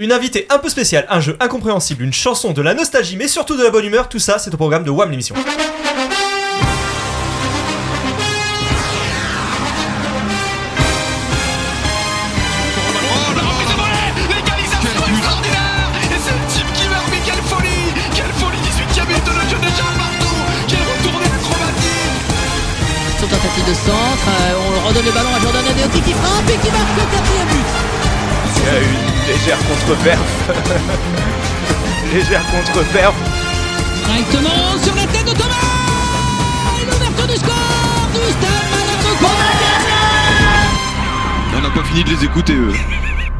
Une invitée un peu spéciale, un jeu incompréhensible, une chanson, de la nostalgie, mais surtout de la bonne humeur, tout ça, c'est au programme de WAM l'émission. De volée L'égalisation extraordinaire Et c'est le type qui marque, mais quelle folie Quelle folie 18ème but de le jeu de Charles Marteau Quelle retournée acrobatique Son tentative de centre, euh, on redonne le ballon à Jordan qui le quatrième but. Il y a une légère contre-perf. légère contre-perf. Directement sur la tête de Thomas Et l'ouverture du score du Stade Malherbe On n'a pas fini de les écouter eux.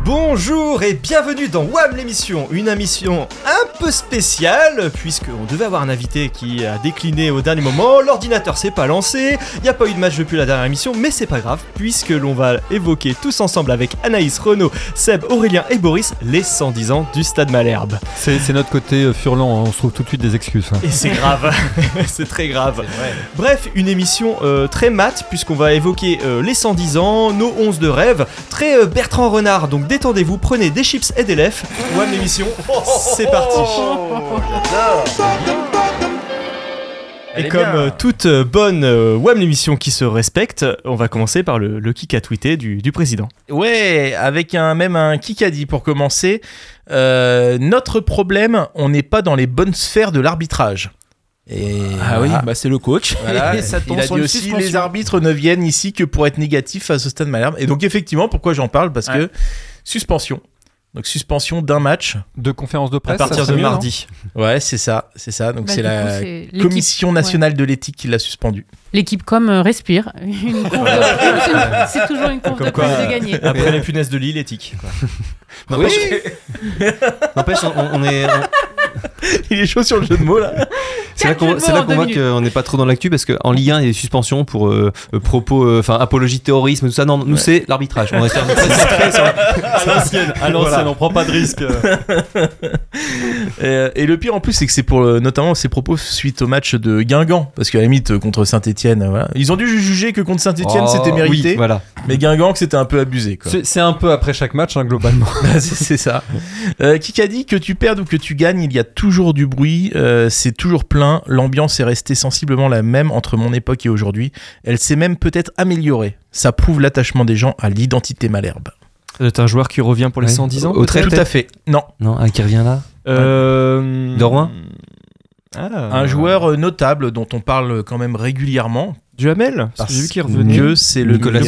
Bonjour et bienvenue dans WAM l'émission, une émission un peu spéciale puisqu'on devait avoir un invité qui a décliné au dernier moment, l'ordinateur s'est pas lancé, il n'y a pas eu de match depuis la dernière émission, mais c'est pas grave puisque l'on va évoquer tous ensemble avec Anaïs, Renaud, Seb, Aurélien et Boris les 110 ans du Stade Malherbe. C'est notre côté euh, furlant, on se trouve tout de suite des excuses. hein. Et c'est grave, c'est très grave. Bref, une émission euh, très mat puisqu'on va évoquer euh, les 110 ans, nos 11 de rêve, très euh, Bertrand Renard, donc détendez-vous, prenez des chips et des lèvres. WAM l'émission, c'est parti. Et comme bien. euh, toute euh, bonne euh, WAM l'émission qui se respecte, on va commencer par le, le kick à tweeter du, du président. Ouais, avec un même un Kikadi pour commencer. Euh, notre problème, on n'est pas dans les bonnes sphères de l'arbitrage. Et Ah oui, voilà. bah c'est le coach. Voilà. Et ça tombe Il a sur dit une aussi suspension. les arbitres ne viennent ici que pour être négatifs à ce stade Malherbe. Et donc effectivement, pourquoi j'en parle? Parce que suspension. Donc suspension d'un match. De conférence de À presse. partir ça, de mieux, mardi. Ouais, c'est ça, c'est ça. Donc Bah, c'est coup, la commission nationale de l'éthique qui l'a suspendu. L'équipe com euh, respire. De- c'est toujours une course Comme de quoi, plus de gagner. Après les punaises de Lille, éthique. N'empêche, on, on est. on- Il est chaud sur le jeu de mots là. C'est là qu'on voit minutes. qu'on n'est pas trop dans l'actu parce qu'en Ligue 1, il y a des suspensions pour euh, euh, propos, euh, enfin apologie de terrorisme, tout ça. Non, nous c'est l'arbitrage. On reste très centré sur- À l'ancienne, à l'ancienne, Voilà. on prend pas de risque. Et le pire en plus, c'est que c'est pour notamment ses propos suite au match de Guingamp. Parce qu'à la limite, contre Saint-Etienne, voilà. ils ont dû juger que contre Saint-Etienne Oh, c'était mérité. oui, voilà. Mais Guingamp, que c'était un peu abusé. Quoi. C'est c'est un peu après chaque match, hein, globalement. Bah, c'est c'est ça. Euh, qui a dit que tu perdes ou que tu gagnes, il y a toujours du bruit, euh, c'est toujours plein, l'ambiance est restée sensiblement la même entre mon époque et aujourd'hui. Elle s'est même peut-être améliorée. Ça prouve l'attachement des gens à l'identité malherbe. C'est un joueur qui revient pour les Ouais. 110 ans Au trait, Tout à fait. Non. Non, ah, qui revient là Euh... De Rouen Ah. Un joueur euh, notable dont on parle quand même régulièrement. Duhamel Parce que J'ai vu qu'il revenait. c'est le Nicolas.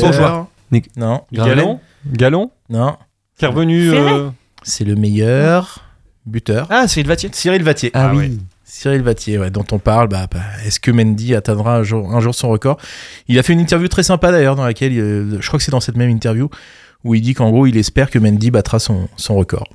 Nic- Non. Galon Galon Non. Qui est revenu. Euh, C'est le meilleur buteur. Ah, Cyril Vatier. Cyril Vatier. Ah, oui. Cyril Vatier, ouais, dont on parle, bah, bah, est-ce que Mendy atteindra un jour, un jour son record? Il a fait une interview très sympa d'ailleurs, dans laquelle, euh, je crois que c'est dans cette même interview, où il dit qu'en gros, il espère que Mendy battra son, son record.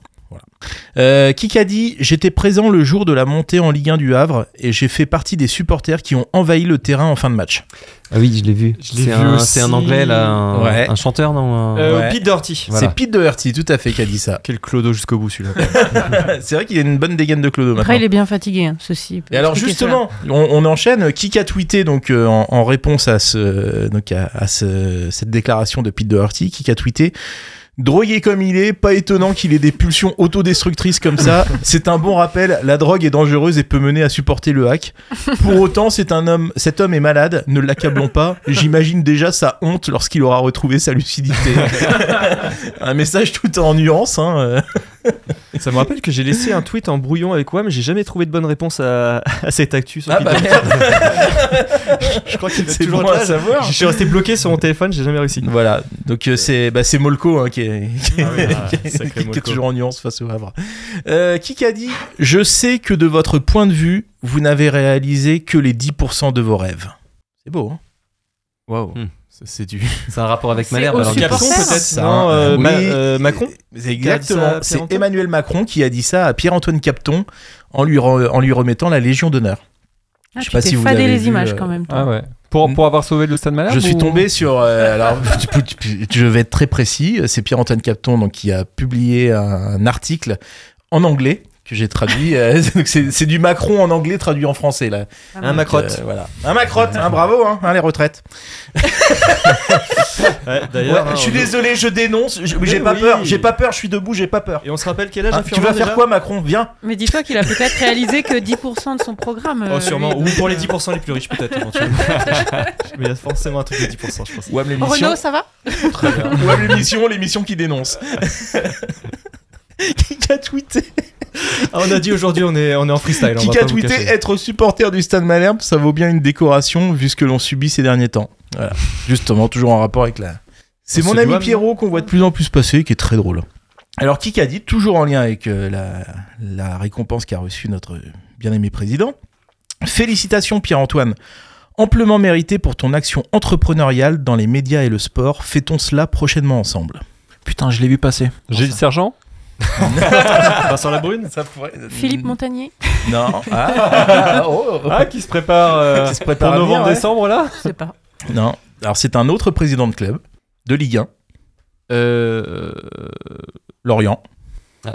Euh, qui a dit J'étais présent le jour de la montée en Ligue 1 du Havre et j'ai fait partie des supporters qui ont envahi le terrain en fin de match. Ah oui, je l'ai vu. C'est un, anglais là, un, Ouais. un chanteur, non Euh, Ouais. Pete Doherty. Voilà. C'est Pete Doherty, tout à fait, qui a dit ça. Quel clodo jusqu'au bout celui-là. c'est vrai qu'il a une bonne dégaine de Clodo maintenant. Après, il est bien fatigué, hein, ceci. Et alors justement, on, on enchaîne. Qui a tweeté donc euh, en, en réponse à ce donc à, à ce- cette déclaration de Pete Doherty, qui a tweeté Drogué comme il est, pas étonnant qu'il ait des pulsions autodestructrices comme ça. C'est un bon rappel. La drogue est dangereuse et peut mener à supporter le hack. Pour autant, c'est un homme. Cet homme est malade. Ne l'accablons pas. J'imagine déjà sa honte lorsqu'il aura retrouvé sa lucidité. un message tout en nuance. Hein. Ça me rappelle que j'ai laissé un tweet en brouillon avec WAM, mais j'ai jamais trouvé de bonne réponse à, à cette actu. sur Ah bah merde. Je crois qu'il C'est est toujours bon à là. savoir. Je suis resté bloqué sur mon téléphone, j'ai jamais réussi. Voilà, donc euh, c'est bah, c'est Molko hein, qui, est, qui, Ah oui, ah, qui est- qui est toujours en nuance face au Havre. Euh, qui a dit Je sais que de votre point de vue, vous n'avez réalisé que les 10% de vos rêves. C'est beau, hein Waouh. Hmm. C'est du. C'est un rapport avec Malherbe. alors. Capson peut-être Ça, Non, euh, oui. Ma- euh, Macron exactement. C'est Emmanuel Macron qui a dit ça à Pierre-Antoine Capton en lui, re- en lui remettant la Légion d'honneur. Ah, Je sais pas si vous avez les vu, images euh, quand même. toi. Ah ouais. Pour, pour avoir sauvé le Stade Malherbe Je suis tombé sur. euh, alors, je vais être très précis. C'est Pierre-Antoine Capton donc, qui a publié un, un article en anglais que j'ai traduit. euh, c'est c'est du Macron en anglais traduit en français là. Un macrotte. Euh, voilà. Un macrotte, hein, bravo, hein, hein, les retraites. Ouais, Ouais, D'ailleurs, hein, je suis on- désolé, je dénonce. J'ai pas oui. peur, j'ai pas peur, je suis debout, j'ai pas peur. Et on se rappelle quel âge Ah, a tu vas faire quoi, Macron? Viens. Mais dis-toi qu'il a peut-être réalisé que 10% de son programme. euh, Oh, sûrement. lui. Ou pour les 10% les plus riches, peut-être. Mais il y a forcément un truc de 10%, je pense. Wam l'émission. Renaud, ça va? Wam l'émission, l'émission qui dénonce. qui a tweeté on a dit aujourd'hui, on est, on est en freestyle. Qui a tweeté être supporter du Stade Malherbe, ça vaut bien une décoration vu ce que l'on subit ces derniers temps. Voilà. Justement, toujours en rapport avec la. C'est On mon ami doit, Pierrot qu'on voit de plus en plus passer, qui est très drôle. Alors, qui a dit, toujours en lien avec euh, la, la récompense qu'a reçue notre bien-aimé président. Félicitations Pierre-Antoine, amplement mérité pour ton action entrepreneuriale dans les médias et le sport. Fait-on cela prochainement ensemble? Putain, je l'ai vu passer. Gilles Sergent? Vincent Labrune Ça pourrait... Philippe Montagnier Non. Ah, oh. Ah, qui se prépare, euh, Qui se prépare pour novembre-décembre là Je sais pas. Non. Alors, c'est un autre président de club de Ligue 1, Euh. Lorient.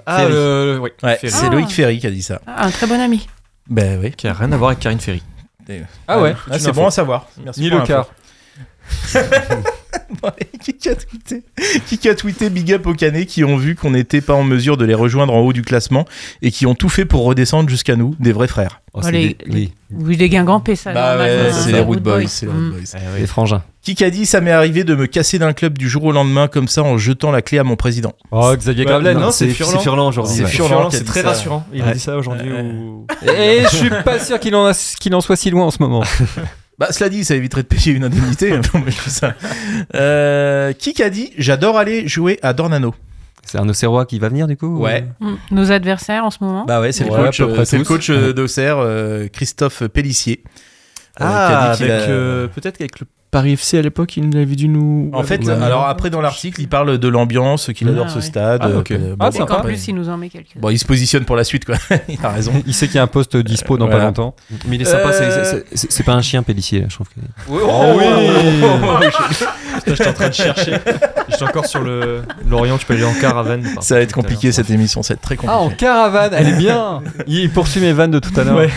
Ah, euh, oui. Ouais, Ferry. c'est Ah. Loïc Ferry qui a dit ça. Ah, un très bon ami. Ben oui. Qui a rien à voir avec Karine Ferry. Ah ouais Ah, c'est bon à savoir. Merci Ni pour le quart. Qui a tweeté Qui a tweeté Big Up aux Canets qui ont vu qu'on n'était pas en mesure de les rejoindre en haut du classement et qui ont tout fait pour redescendre jusqu'à nous, des vrais frères. Oh, c'est Allez, des- oui, Oui, les guingampés, ça. Bah ouais, hein, c'est les Root Boys. c'est les Root Mm. Boys. des frangins. Qui a dit ça m'est arrivé de me casser d'un club du jour au lendemain comme ça en jetant la clé à mon président Oh, Xavier Ouais, non, c'est c'est Furlan. aujourd'hui. C'est ouais. Furlan c'est très ça. rassurant. Il a dit ça aujourd'hui. Ouais. ou- Et je suis pas sûr qu'il en, a- qu'il en soit si loin en ce moment. Bah cela dit, ça éviterait de payer une indemnité. Ça. Euh, qui a dit j'adore aller jouer à Dornano C'est un Auxerrois qui va venir du coup Ouais. Mm. Nos adversaires en ce moment. Bah ouais, c'est le Ouais, coach, euh, c'est le coach euh, d'Auxerre, euh, Christophe Pellissier. Ah, a- euh, peut-être qu'avec le Paris FC à l'époque, il avait dû nous. En fait, Ouais. alors après dans l'article, il parle de l'ambiance, qu'il Ah, adore ce stade. Ah, euh, ok. que- bon, Ah, bon, sympa. plus, il nous en met quelques. bon, il se positionne pour la suite, quoi. il a raison. Il sait qu'il y a un poste dispo dans Voilà. pas longtemps. Mais il est sympa, c'est- Euh, pas un chien Pellissier, là, je trouve. Que... Oh oui J'étais en train de chercher. J'étais encore sur le Lorient, tu peux aller en caravane. Ça va être compliqué cette émission, ça va être très Ah, en compliqué. caravane, elle est bien Il poursuit mes vannes de tout à l'heure. Ouais.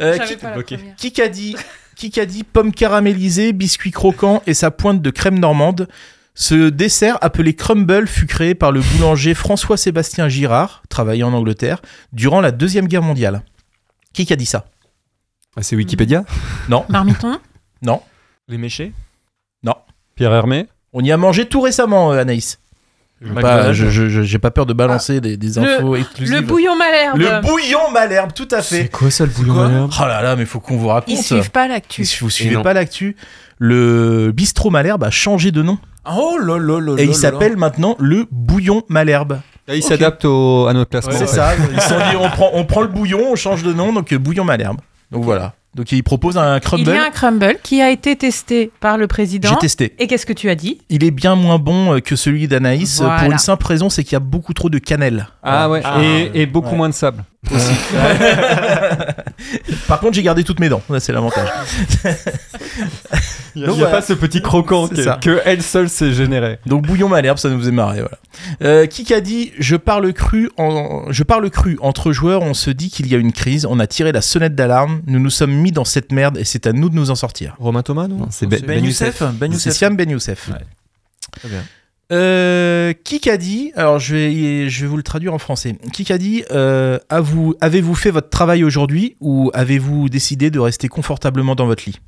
Euh, qui, pas la qui a dit qui a dit pomme caramélisée, biscuit croquant et sa pointe de crème normande. Ce dessert appelé crumble fut créé par le boulanger François-Sébastien Girard, travaillant en Angleterre, durant la Deuxième Guerre mondiale. Qui a dit ça? Ah, c'est Wikipédia? Marmiton? Non. Les méchés Pierre Hermé? On y a mangé tout récemment, euh, Anaïs. Pas- je- J'ai pas peur de balancer des, des infos exclusives. Le bouillon malherbe. Le bouillon Malherbe, tout à C'est fait. quoi ça le bouillon malherbe Oh là là, mais faut qu'on vous raconte. Ils suivent pas l'actu. Si vous suivez pas l'actu, le bistrot Malherbe a changé de nom. Oh là là là Et il s'appelle maintenant le bouillon Malherbe. Ah, Il s'adapte au- à notre classement. Ouais, C'est ça. Ils se sont dit, on prend, on prend le bouillon, on change de nom, donc bouillon Malherbe. Donc voilà. Donc il propose un Il crumble. y a un crumble qui a été testé par le président. J'ai testé. Et qu'est-ce que tu as dit? Il est bien moins bon euh, que celui d'Anaïs euh, pour une simple raison, c'est qu'il y a beaucoup trop de cannelle. Ah ouais, Ah. et, et beaucoup Ouais. moins de sable. Par contre, j'ai gardé toutes mes dents. Là, c'est l'avantage. Il n'y a, Donc il y a voilà. pas ce petit croquant C'est que, elle seule s'est généré. Donc bouillon Malherbe, ça nous faisait marrer. Voilà. Euh, qui a dit je parle cru en je parle cru entre joueurs, on se dit qu'il y a une crise, on a tiré la sonnette d'alarme, nous nous sommes mis dans cette merde et c'est à nous de nous en sortir. Romain Thomas, non Non, c'est Ben, Ben Youssef Ben C'est Youssef. Siam Ben Youssef. Très bien. Euh, qui a dit Alors je vais, je vais vous le traduire en français. Qui a dit euh, Avez-vous fait votre travail aujourd'hui ou avez-vous décidé de rester confortablement dans votre lit?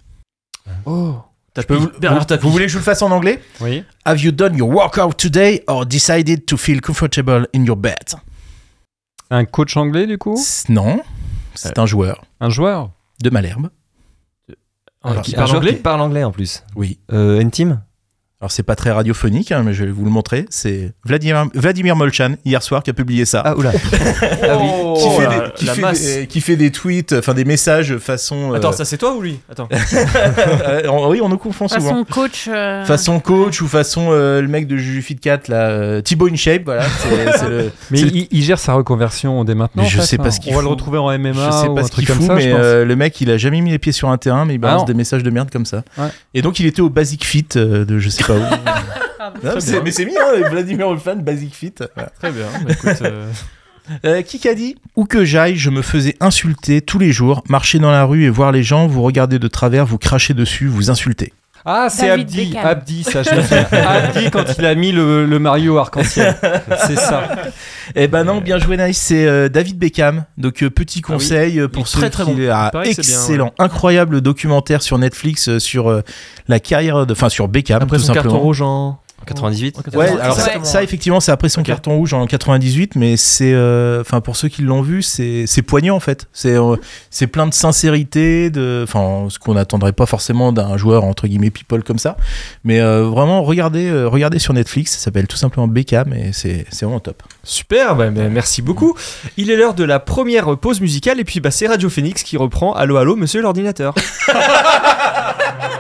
Oh. Je peux vous, voulez que je vous le fasse en anglais? Oui. Have you done your workout today or decided to feel comfortable in your bed? Un coach anglais du coup? Non, c'est un joueur. Un joueur? De Malherbe. Alors, qui Un parle joueur anglais? Qui parle anglais en plus. Oui. Euh, N-Team Alors c'est pas très radiophonique, hein, mais je vais vous le montrer. C'est Vladimir, Vladimir Molchan hier soir qui a publié ça. Ah oula qui, Oh, fait la- des, qui, fait des- qui fait des tweets, enfin des messages façon. euh, Attends, ça c'est toi ou lui? Attends. euh, oui, on nous confond souvent. Façon coach. euh, Façon coach ou façon euh, le mec de Juju Fit Cat là, euh, Thibaut InShape, voilà. le- Mais il, il gère sa reconversion dès maintenant. Mais en je fait, sais pas hein. ce qu'il On va le retrouver en MMA je sais ou pas un ce qu'il truc comme fout, ça, mais je pense. euh, le mec il a jamais mis les pieds sur un terrain, mais il balance non. des messages de merde comme ça. Ouais. Et donc il était au Basic Fit de je sais pas où. pardon. Non, mais c'est- mais c'est mis, hein, Vladimir Olfan, Basic Fit. Voilà. Très bien. Bah, écoute, euh, Euh, qui a dit Où que j'aille, je me faisais insulter tous les jours. Marcher dans la rue et voir les gens, vous regarder de travers, vous cracher dessus, vous insulter. Ah, c'est David Abdi. Beckham. Abdi, ça, je me souviens. Abdi quand il a mis le, le Mario arc-en-ciel. C'est ça. Eh ben non, bien joué Nice, c'est euh, David Beckham. Donc euh, petit Ah oui. conseil euh, pour ceux très, très qui bon. ah, Il paraît que c'est bien, excellent, incroyable documentaire sur Netflix euh, sur euh, la carrière de enfin sur Beckham Après tout son carton simplement. rouge en. 98 Ouais, Ouais, alors ça, effectivement, c'est après son carton rouge en 98, mais c'est, euh, enfin pour ceux qui l'ont vu, c'est c'est poignant en fait. C'est euh, c'est plein de sincérité, de, enfin ce qu'on n'attendrait pas forcément d'un joueur entre guillemets people comme ça. Mais euh, vraiment, regardez, euh, regardez sur Netflix, ça s'appelle tout simplement Beckham et c'est c'est vraiment top. Super, bah, bah, merci beaucoup. Il est l'heure de la première pause musicale et puis bah, c'est Radio Phoenix qui reprend Allô Allô Monsieur l'ordinateur.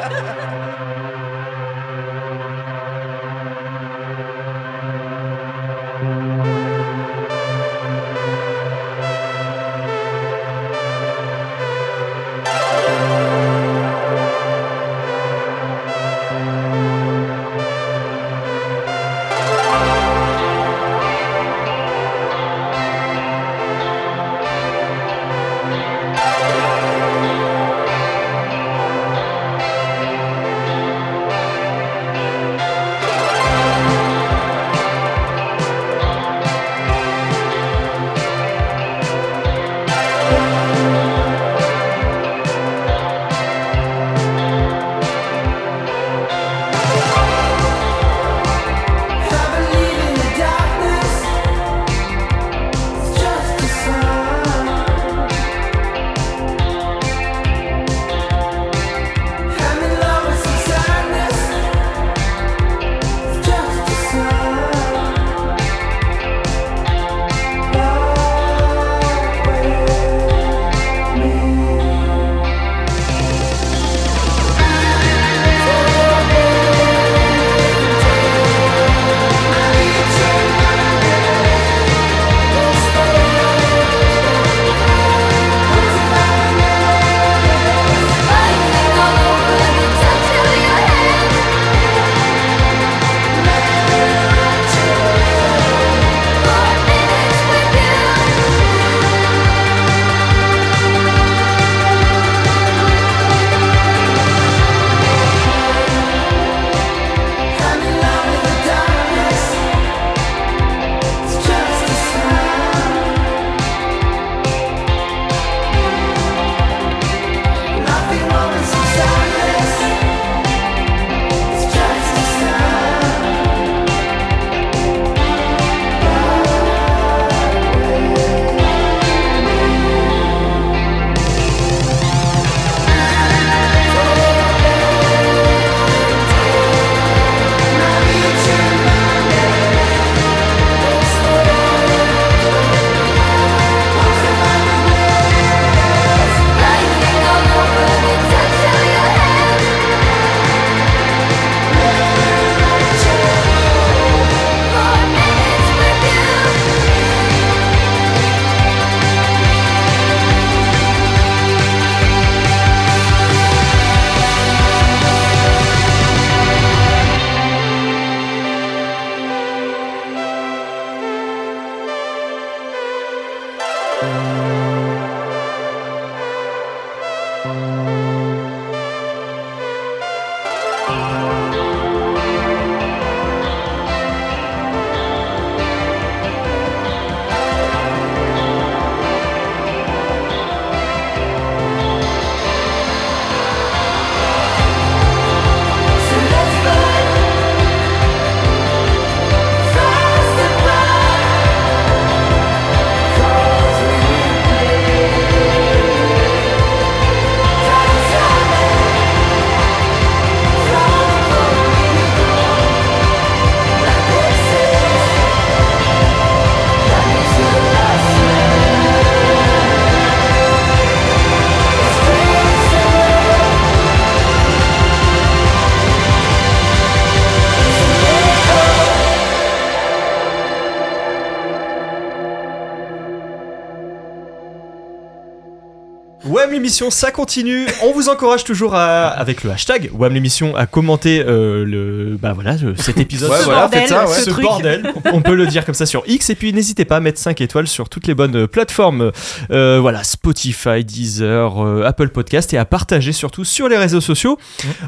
l'émission, ça continue. On vous encourage toujours à, avec le hashtag WAM l'émission à commenter euh, le, bah voilà, le- cet épisode. Ouais, Ce voilà, bordel, faites ça, ouais. ce ce truc. bordel, on peut le dire comme ça sur X et puis n'hésitez pas à mettre 5 étoiles sur toutes les bonnes euh, plateformes euh, voilà Spotify, Deezer, euh, Apple Podcast et à partager surtout sur les réseaux sociaux.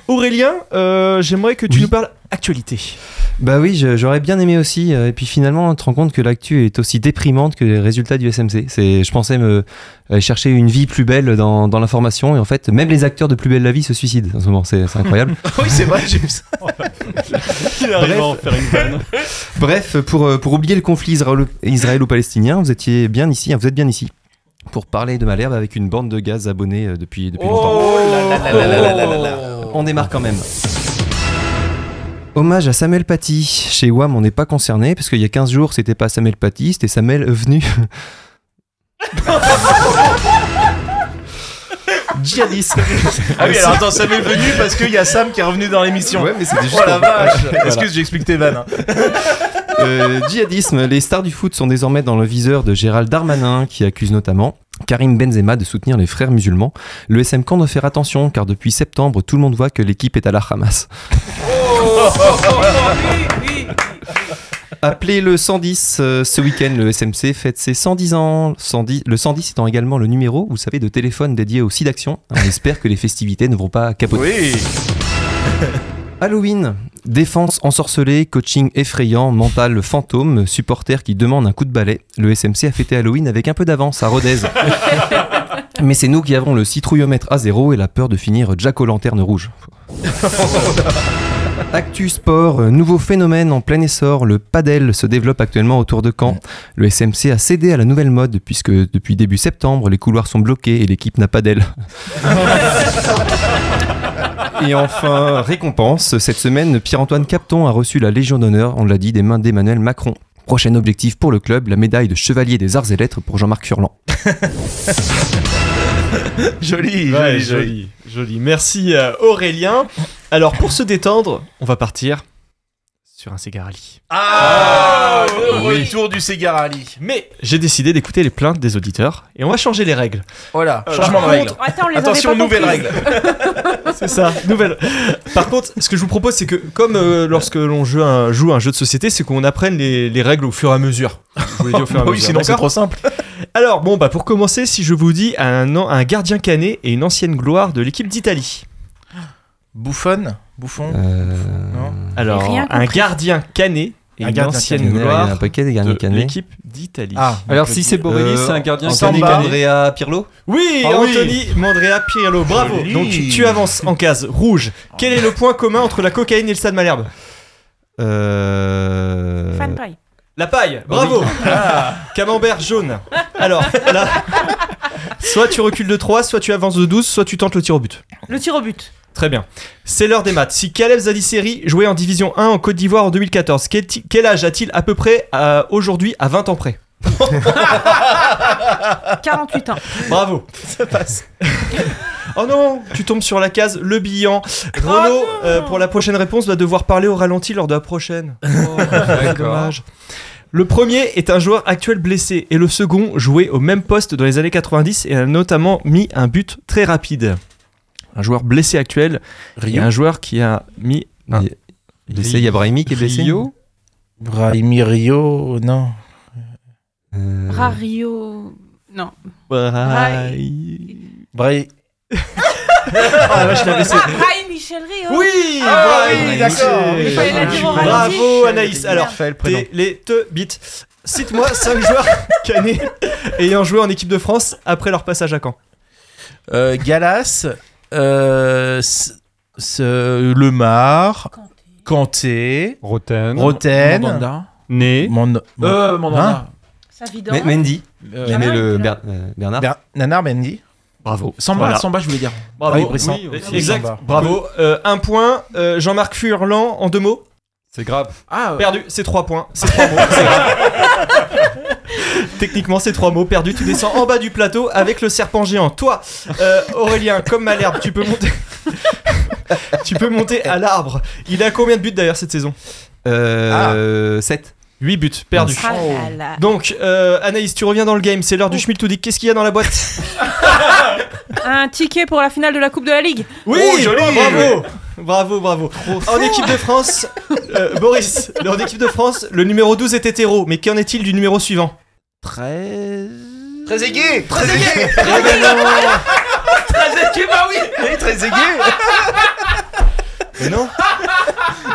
Aurélien, euh, j'aimerais que tu Oui. nous parles actualité. Bah oui, j'aurais bien aimé aussi. Euh, et puis finalement, on te rend compte que l'actu est aussi déprimante que les résultats du SMC. C'est, je pensais me euh, chercher une vie plus belle dans, dans l'information. Et en fait, même les acteurs de Plus Belle la Vie se suicident en ce moment. C'est, incroyable. oui, c'est vrai, j'ai vu ça. Il Bref. à en faire une panne. Bref, pour, euh, pour oublier le conflit israélo-palestinien, vous étiez bien ici. Hein, vous êtes bien ici pour parler de Malherbe avec une bande de gaz abonnés depuis, depuis oh longtemps. La la la on démarre quand même. Hommage à Samuel Paty. Chez WAM, on n'est pas concerné parce qu'il y a 15 jours, c'était pas Samuel Paty, c'était Samuel venu. Djihadisme. Ah oui, alors attends, ça m'est venu parce qu'il y a Sam qui est revenu dans l'émission. Ouais, mais c'était juste. Oh la vache. Excuse, j'explique tes vannes. hein. Euh, djihadisme. Les stars du foot sont désormais dans le viseur de Gérald Darmanin, qui accuse notamment Karim Benzema de soutenir les frères musulmans. Le SM Camp doit faire attention, car depuis septembre, tout le monde voit que l'équipe est à la Hamas. Appelez le 110 euh, ce week-end, le SMC fête ses 110 ans. 110, le 110 étant également le numéro, vous savez, de téléphone dédié au SIDAction. On espère que les festivités ne vont pas capoter. Oui. Halloween, défense ensorcelée, coaching effrayant, mental fantôme, supporter qui demande un coup de balai. Le SMC a fêté Halloween avec un peu d'avance à Rodez. Mais c'est nous qui avons le citrouillomètre à zéro et la peur de finir Jack aux lanternes rouges. Actu sport, euh, nouveau phénomène en plein essor, le padel se développe actuellement autour de Caen. Le SMC a cédé à la nouvelle mode puisque depuis début septembre, les couloirs sont bloqués et l'équipe n'a pas d'aile. Et enfin, récompense, cette semaine, Pierre-Antoine Capton a reçu la Légion d'honneur, on l'a dit, des mains d'Emmanuel Macron. Prochain objectif pour le club, la médaille de chevalier des arts et lettres pour Jean-Marc Furlan. Joli, Ouais, joli, joli. joli, joli. Merci euh, Aurélien. Alors pour se détendre, on va partir sur un Segarali. Ah, le retour du Segarali. Mais j'ai décidé d'écouter les plaintes des auditeurs et on va changer les règles. Voilà, Euh, changement de Par règle. contre, attends, on les avait Attention, nouvelle règle. C'est ça, nouvelle. Par contre, ce que je vous propose, c'est que comme euh, lorsque l'on joue un, joue un jeu de société, c'est qu'on apprenne les, les règles au fur et à mesure. Je vous l'ai dit au fur et à oui, mesure, sinon c'est trop simple. Alors bon, bah pour commencer, si je vous dis un, un gardien canet et une ancienne gloire de l'équipe d'Italie. Bouffon Bouffon Euh... Non. Alors, rien un compris. gardien canet et Un une gardien ancienne canet. Il y a gloire un paquet des de garniers canets. l'équipe d'Italie. Ah, Alors si c'est Borelli, Euh, c'est un gardien Anthony canet. Andrea Pirlo Oui, Ah oui. Anthony Mandrea Pirlo, bravo. Joli. Donc tu avances en case rouge. Quel est le point commun entre la cocaïne et le stade Malherbe euh... Fan paille. La paille, bravo Camembert jaune. Alors, là, soit tu recules de 3, soit tu avances de 12, soit tu tentes le tir au but. Le tir au but. Très bien. C'est l'heure des maths. Si Caleb Zadisseri jouait en Division 1 en Côte d'Ivoire en 2014, quel, âge a-t-il à peu près euh, aujourd'hui à 20 ans près? 48 ans. Bravo Ça passe. oh non Tu tombes sur la case Le Billan. Renaud, euh, pour la prochaine réponse, va devoir parler au ralenti lors de la prochaine. Oh, Dommage. Le premier est un joueur actuel blessé et le second jouait au même poste dans les années 90 et a notamment mis un but très rapide. Un joueur blessé actuel et un joueur qui a mis un... Il- Blessé, il y a Brahimi qui est blessé Rio Brahimi Rio, non. Euh, Rario. Non. Braille. Brahi- Ah, je l'avais. Rai Michel Rio. Oui, Ah oui, d'accord. Michel. Bravo Anaïs. Alors, Parfait, le prénom. t'es les te bits. Cite-moi 5 joueurs canés ayant joué en équipe de France après leur passage à Caen. Euh, Galas, euh, S- S- Lemar, Kanté, Roten. Roten, Mandanda. Né. Mon- Euh, Mandanda. Hein Mendy, euh, aimait Bernard, le Ber- euh, Bernard. Ber- Nanar Mendy. Bravo. Samba, Voilà. Samba, je voulais dire. Bravo. Ah oui. Oui, Brisson, exact. Samba. Bravo. Euh, un point. Euh, Jean-Marc Furlan en deux mots. C'est grave. Ah, Perdu. C'est trois points. C'est trois mots. C'est grave. Techniquement, c'est trois mots. Perdu. Tu descends en bas du plateau avec le serpent géant. Toi, euh, Aurélien, comme Malherbe, tu peux monter. tu peux monter à l'arbre. Il a combien de buts d'ailleurs cette saison? Euh, 7. 8 buts perdus. Ah là là. Donc, euh, Anaïs, tu reviens dans le game, c'est l'heure du Schmiltoudik. Qu'est-ce qu'il y a dans la boîte Un ticket pour la finale de la Coupe de la Ligue. Oui, Oh, joli. bravo Bravo, bravo. En équipe de France, euh, Boris, en équipe de France, le numéro 12 est hétéro, mais qu'en est-il du numéro suivant 13. Très aigué Très aigué non Très aigué, bah oui Oui, très aigué Mais non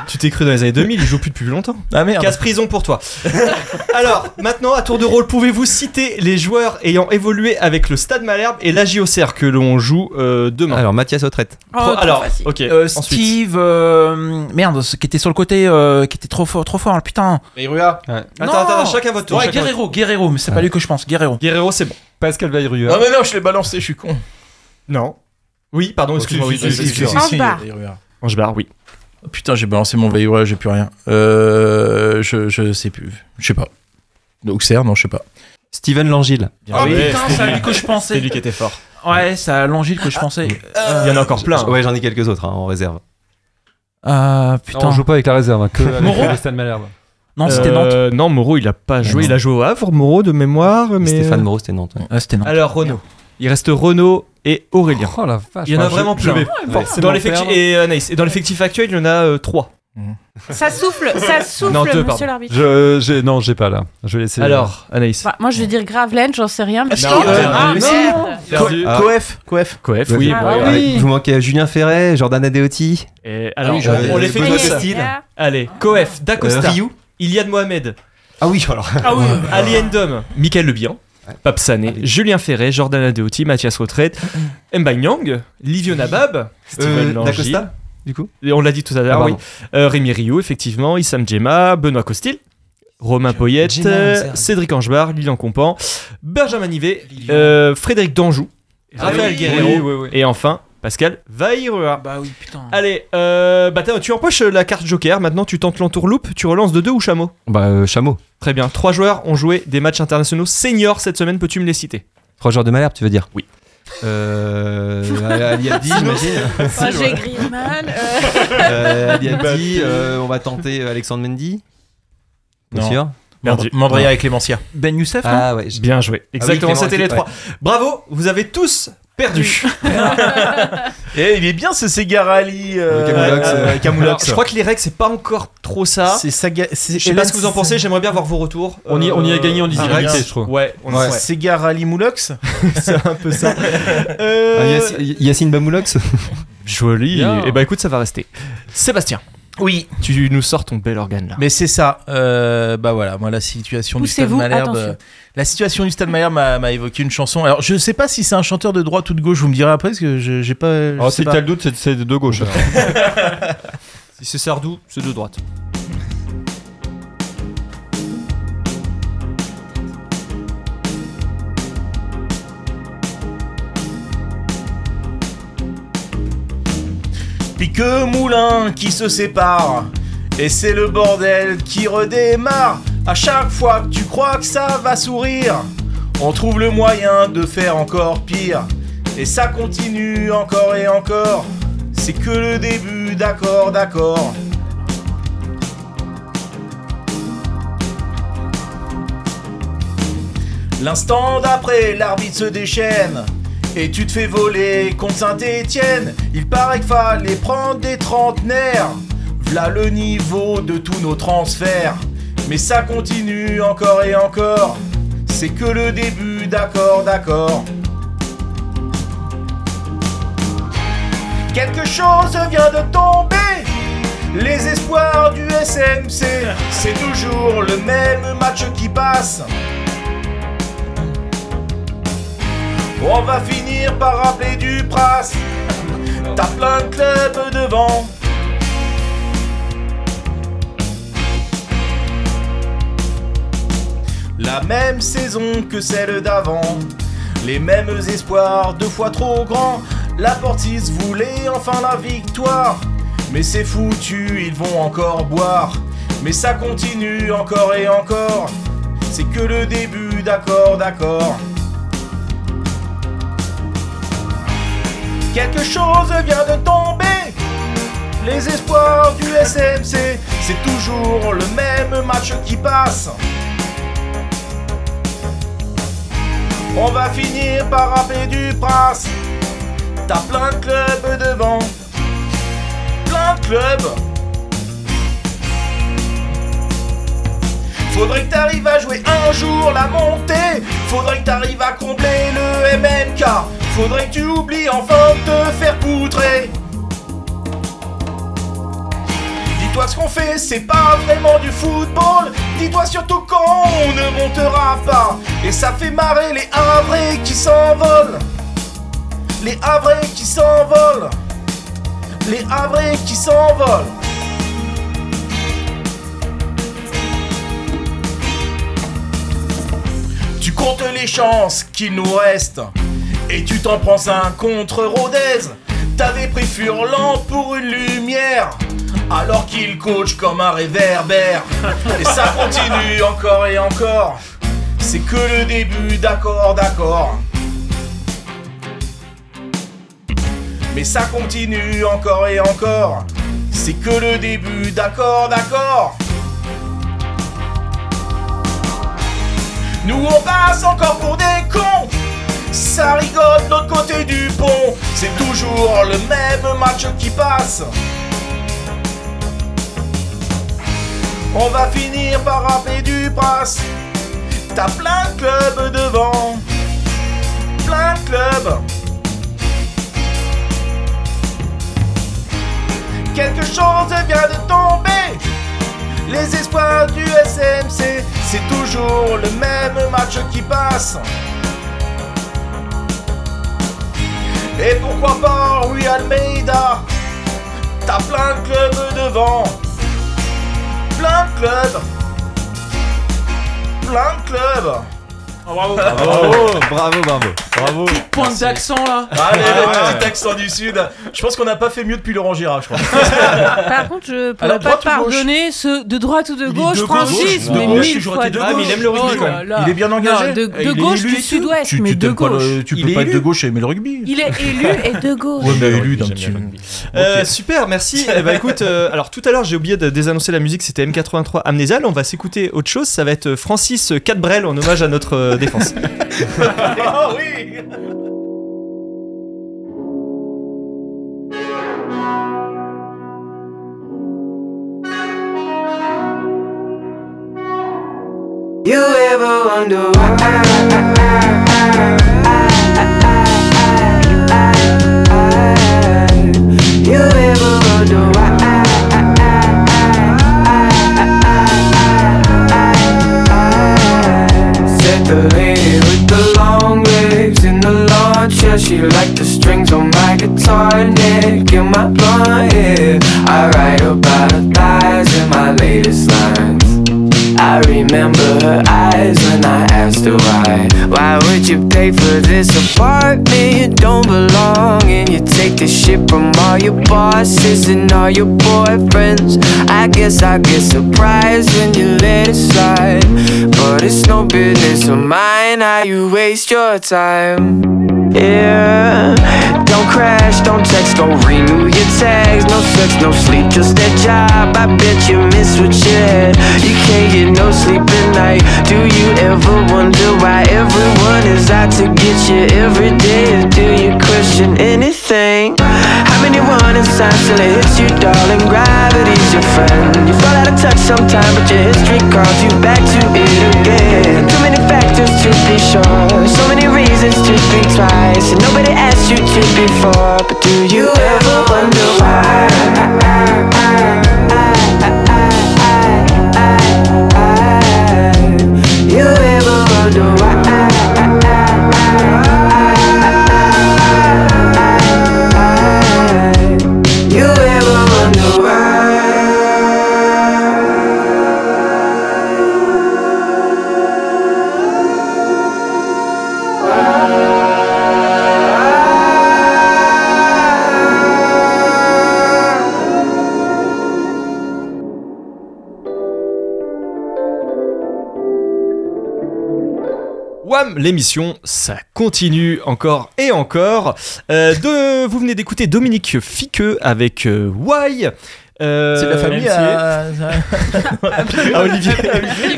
Tu t'es cru dans les années 2000, il joue plus depuis longtemps. Ah merde Casse prison pour toi. Alors, maintenant, à tour de rôle, pouvez-vous citer les joueurs ayant évolué avec le Stade Malherbe et l'AJOCR que l'on joue euh, demain? Alors, Mathias Autrette. Oh, Alors, ok. Euh. Steve. euh, merde, ce qui était sur le côté. euh, qui était trop fort, trop fort, putain. Irua Attends, Non. attends, chacun votre tour. Ouais, votre Guerrero, Guerrero, mais c'est pas lui que je pense. Guerrero. Guerrero, c'est bon. Pascal Bayrua. Ah mais non, je l'ai balancé, je suis con. Non. Oui, pardon, excuse-moi. si, oui, si, oui, si, excuse-moi. si. Angebar. Irua. Angebar, oui. Putain, j'ai balancé mon Veillura, j'ai plus rien. Euh, je, je sais plus. Je sais pas. Auxerre, non, je sais pas. Steven Langille. Oh oui, putain, c'est à lui. que je C'est pensais. lui qui était fort. Ouais, c'est à Longil que je pensais. Il y en a encore plein. Ouais, j'en ai quelques autres hein, en réserve. Euh, Non, putain. on joue pas avec la réserve, hein, que Moreau Malherbe. Non, c'était Nantes. Euh, Non, Moreau, il a pas joué. non. Il a joué au Havre, Moreau, de mémoire. Mais... Stéphane Moreau, c'était Nantes. ouais. Ah, c'était Nantes. Alors, Renault. Il reste Renault et Aurélien. Oh la vache. Il y en a vraiment forcément Dans l'effectif et Anaïs. Et dans l'effectif actuel, il y en a 3. Ça souffle, ça souffle, Non, deux, monsieur l'arbitre. Je, j'ai, non, j'ai pas là. Je vais laisser. Alors, Anaïs. Bah, moi, je vais dire Graveland, j'en sais rien. mais- Non, Ah, euh, ah, merde. Perdu. Ah. Coef, Coef. Coef, oui. Ah, ouais, oui. vous manquez Julien Ferret, Jordan Adeoti, Et alors, oui, on- les fait tous. Allez, Coef, Dacosta, Euh, Ryu. Iliad Mohamed, Ah oui, alors. Ah oui. Ali Endom, Michael Le Bihan, Pape Sané, Julien Ferret, Jordan Adeoti, Mathias Retraite, Nyang, Livio Nabab, Steven Euh, Langy. D'Acosta, du coup Et on l'a dit tout à l'heure, Ah, oui. Euh, Rémi Rioux, effectivement, Issam Djema, Benoît Costil, Romain Poyette, euh. Cédric Angebar, Lilian Compan, Benjamin Nivet, euh, Frédéric Danjou, Raphaël oui. Guerrero, Oui, oui, oui. et enfin Pascal Vairua. Bah oui, putain. Allez, euh, bah tu empoches la carte Joker, maintenant tu tentes l'entourloupe, tu relances de deux ou chameau? Bah, euh, Chameau. Très bien, trois joueurs ont joué des matchs internationaux seniors cette semaine, peux-tu me les citer? Trois joueurs de Malherbe, tu veux dire? Oui. Euh. Ali Abdi, j'imagine. Euh, Euh, Ali Abdi, euh, on va tenter Alexandre Mendy. Bien Non. sûr? Perdu. Mandria et Clémentia. Ben Youssef, Ah ouais. je- Bien joué, exactement, Clément c'était les trois. Bravo, vous avez tous perdu. Et il est bien ce Segarali euh, Camoulox, euh, Alors, Camoulox. je crois que les règles, c'est pas encore trop ça. c'est Saga. Je sais pas ce que vous en pensez, j'aimerais bien voir vos retours. On y, on y a gagné en Euh, lisibilité, je trouve. Ouais, on Ouais. Segarali Moulox. c'est un peu ça. Ah, Euh, Yacine- Yacine Bamoulox Joli. Bien. Et bah écoute, ça va rester. Sébastien, Oui, tu nous sors ton bel organe là. mais c'est ça. Euh, bah voilà, moi la situation du Stade Poussez-vous, Malherbe. attention. euh, La situation du Stade Malherbe m'a évoqué une chanson. Alors je sais pas si c'est un chanteur de droite ou de gauche. Vous me direz après parce que je- j'ai pas. je Alors, sais si t'as le doute, c'est, de gauche. Si c'est Sardou, c'est de droite. Pique moulin qui se sépare. Et c'est le bordel qui redémarre. À chaque fois que tu crois que ça va sourire, on trouve le moyen de faire encore pire. Et ça continue encore et encore. C'est que le début, d'accord, d'accord. L'instant d'après, l'arbitre se déchaîne. Et tu te fais voler contre Saint-Étienne. Il paraît qu'il fallait prendre des trentenaires. V'là le niveau de tous nos transferts. Mais ça continue encore et encore. C'est que le début, d'accord, d'accord. Quelque chose vient de tomber. Les espoirs du SMC, c'est toujours le même match qui passe. On va finir par rappeler du Pras. T'as plein de clubs devant. La même saison que celle d'avant. Les mêmes espoirs, deux fois trop grands. La Portis voulait enfin la victoire. Mais c'est foutu, ils vont encore boire. Mais ça continue encore et encore. C'est que le début, d'accord, d'accord. Quelque chose vient de tomber. Les espoirs du SMC, c'est toujours le même match qui passe. On va finir par rappeler du prince. T'as plein de clubs devant. Plein de clubs. Faudrait que t'arrives à jouer un jour la montée. Faudrait que t'arrives à combler le MNK. Faudrait que tu oublies enfin de te faire poutrer. Dis-toi ce qu'on fait, c'est pas vraiment du football. Dis-toi surtout quand on ne montera pas. Et ça fait marrer les Havrais qui s'envolent. Les Havrais qui s'envolent. Les Havrais qui s'envolent. Tu comptes les chances qu'il nous reste. Et tu t'en prends un contre Rodez. T'avais pris Furlan pour une lumière. Alors qu'il coach comme un réverbère. Et ça continue encore et encore. C'est que le début, d'accord, d'accord. Mais ça continue encore et encore. C'est que le début, d'accord, d'accord. Nous on passe encore pour des cons. Ça rigole de l'autre côté du pont. C'est toujours le même match qui passe. On va finir par rappeler du prince. T'as plein de clubs devant. Plein de clubs. Quelque chose vient de tomber. Les espoirs du SMC, c'est toujours le même match qui passe. Et pourquoi pas Rui Almeida? T'as plein de clubs devant. Plein de clubs. Plein de clubs. bravo. Bravo, bravo, bravo. Bravo. Pointe d'accent là. Allez, le petit accent du sud. Je pense qu'on n'a pas fait mieux depuis Laurent Girard, je crois. Par contre, je pourrais pas pardonner ce de droite ou de gauche, de Francis, mais mille fois de gauche. gauche. il aime le rugby, Oh quand même. là. Il est bien engagé. Non, de, gauche du sud-ouest, Tu, mais tu de gauche. tu peux pas être de gauche et aimer le rugby. Il est élu et de gauche. Ouais, mais élu, tu. rugby. Euh, super, merci. Eh ben, écoute, euh, alors tout à l'heure j'ai oublié de désannoncer la musique, c'était M83 Amnésial. On va s'écouter autre chose, ça va être Francis Cadbrel en hommage à notre euh, défense. Ah oui You ever wonder why? You ever wonder why? Said the She liked the strings on my guitar neck in my blonde hair. I write about her thighs in my latest lines. I remember her eyes when I asked her why. Why would you pay for this apartment you don't belong And You take the shit from all your bosses and all your boyfriends. I guess I get surprised when you let it slide. But it's no business of mine how you waste your time. Yeah, don't crash, don't text, don't renew your tags. No sex, no sleep, just that job. I bet you miss what you had. You can't get no sleep at night. Do you ever wonder why everyone is out to get you every day? Or do you question anything? How many warning signs till it hits you, darling? Gravity's your friend. You fall out of touch sometime, but your history calls you back to it again. Too many factors to be sure, so many reasons to think twice, and nobody asked you to before. But do you ever wonder why? You ever wonder why? L'émission, ça continue encore et encore. Euh, de, vous venez d'écouter Dominique Fiqueux avec euh, Why. Euh, C'est de la famille MC. à... à Olivier,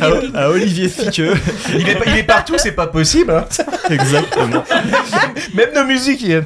à, à Olivier Fiqueux. il, est, il est partout, c'est pas possible. hein. Exactement. Même nos musiques, il.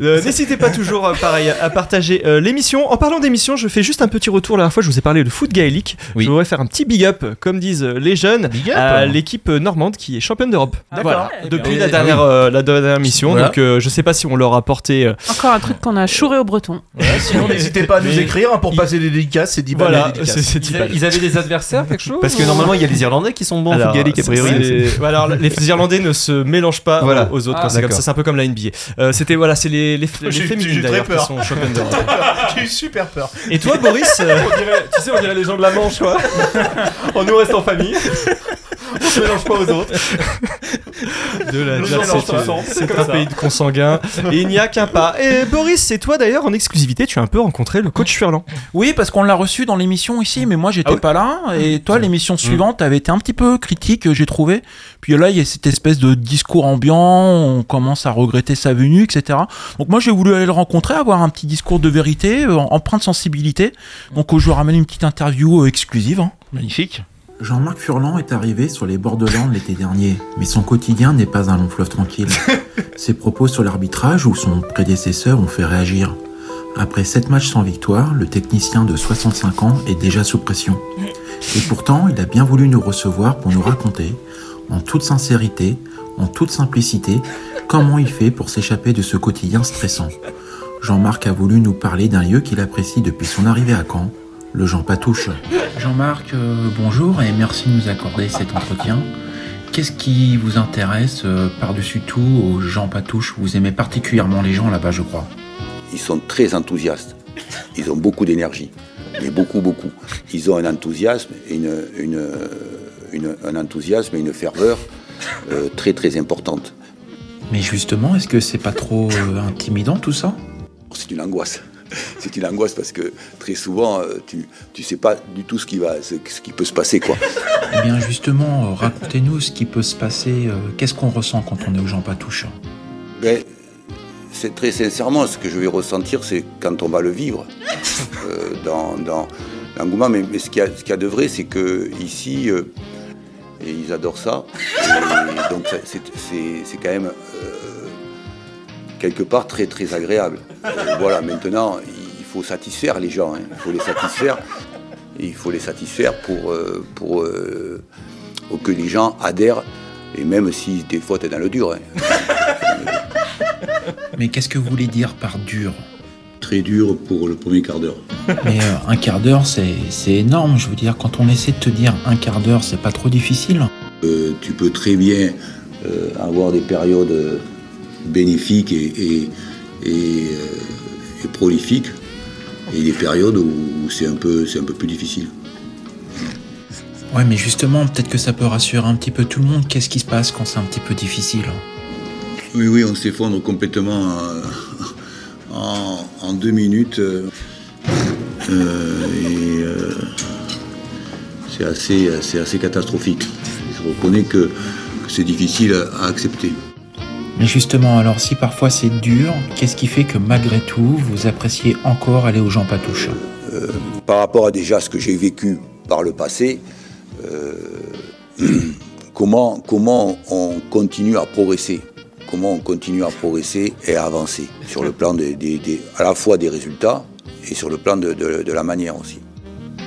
Euh, N'hésitez pas toujours, euh, pareil, à partager euh, l'émission. En parlant d'émission, je fais juste un petit retour. La dernière fois, je vous ai parlé de foot gaélique. Oui. Je voudrais faire un petit big up, comme disent euh, les jeunes, Big up. à l'équipe euh, normande qui est championne d'Europe. D'accord. Depuis Et- la dernière, euh, la dernière mission. Voilà. Donc, euh, je sais pas si on leur a porté. euh, Encore un truc qu'on a chouré au breton. Ouais, sinon, n'hésitez pas à nous écrire hein, pour passer des dédicaces. C'est 10 balles voilà, c'est c'est Ils, dix a- balles. ils avaient des adversaires, quelque chose Parce que normalement, il y a les Irlandais qui sont bons en gaélique, a c'est- priori. c'est- Alors, les Irlandais ne se mélangent pas Voilà. aux autres Ah, quand c'est comme d'accord. ça. C'est un peu comme la NBA. Euh, C'était voilà, c'est les, les, les J'ai- féminines d'ailleurs qui peur. sont. J'ai eu super peur. Et toi, Boris euh, On dirait- tu sais, on dirait les gens de la Manche, quoi. on nous reste en famille. On se mélange pas aux autres. de la euh, C'est un pays de consanguins. Et il n'y a qu'un pas. Et Boris, c'est toi d'ailleurs en exclusivité, tu as un peu rencontré le coach Furlan. Oui, parce qu'on l'a reçu dans l'émission ici, mais moi j'étais Ah oui. pas là. Et toi, l'émission suivante avait été un petit peu critique, j'ai trouvé. Puis là, il y a cette espèce de discours ambiant, on commence à regretter sa venue, etc. Donc moi, j'ai voulu aller le rencontrer, avoir un petit discours de vérité, euh, empreint de sensibilité. Donc euh, je lui ramène une petite interview euh, exclusive. hein. Magnifique. Jean-Marc Furlan est arrivé sur les bords de l'Orne l'été dernier, mais son quotidien n'est pas un long fleuve tranquille. Ses propos sur l'arbitrage ou son prédécesseur ont fait réagir. Après 7 matchs sans victoire, le technicien de 65 ans est déjà sous pression. Et pourtant, il a bien voulu nous recevoir pour nous raconter, en toute sincérité, en toute simplicité, comment il fait pour s'échapper de ce quotidien stressant. Jean-Marc a voulu nous parler d'un lieu qu'il apprécie depuis son arrivée à Caen, le Jean Patouche. Jean-Marc, euh, bonjour et merci de nous accorder cet entretien. Qu'est-ce qui vous intéresse euh, par-dessus tout aux Jean Patouche? Vous aimez particulièrement les gens là-bas, je crois. Ils sont très enthousiastes. Ils ont beaucoup d'énergie. Mais beaucoup, beaucoup. Ils ont un enthousiasme, et une, une, une- un enthousiasme et une ferveur euh, très, très importante. Mais justement, est-ce que c'est pas trop euh, intimidant tout ça? C'est une angoisse. C'est une angoisse parce que très souvent, euh, tu ne sais pas du tout ce qui, va, ce, ce qui peut se passer. Quoi. Eh bien justement, euh, racontez-nous ce qui peut se passer. euh, Qu'est-ce qu'on ressent quand on est aux Jean Patouche Ben, c'est très sincèrement, ce que je vais ressentir, c'est quand on va le vivre euh, dans, dans l'engouement. Mais, mais ce qu'il y, qu'il y a de vrai, c'est que ici, euh, et ils adorent ça. Et donc c'est quand même euh, quelque part très très agréable. Voilà, maintenant, faut satisfaire les gens. hein. Il faut les satisfaire. Il faut les satisfaire pour, euh, pour, euh, pour que les gens adhèrent. Et même si des fois, tu es dans le dur. hein. Mais qu'est-ce que vous voulez dire par dur? Très dur pour le premier quart d'heure. Mais euh, un quart d'heure, c'est c'est énorme. Je veux dire, quand on essaie de te dire un quart d'heure, c'est pas trop difficile. Euh, tu peux très bien euh, avoir des périodes bénéfiques et, et, et, euh, et prolifiques, et des périodes où, c'est un, peu- un peu plus difficile. Ouais, mais justement, peut-être que ça peut rassurer un petit peu tout le monde. Qu'est-ce qui se passe quand c'est un petit peu difficile Oui, oui, on s'effondre complètement euh, en, en deux minutes. euh, euh, et euh, c'est assez, c'est assez catastrophique. Je reconnais que, que c'est difficile à- à accepter. Mais justement, alors si parfois c'est dur, qu'est-ce qui fait que malgré tout, vous appréciez encore aller aux Jean Patouche? Euh, par rapport à déjà ce que j'ai vécu par le passé, euh, comment, comment on continue à progresser? Comment on continue à progresser et à avancer sur le plan des, des- des- à la fois des résultats et sur le plan de, de- de la manière aussi?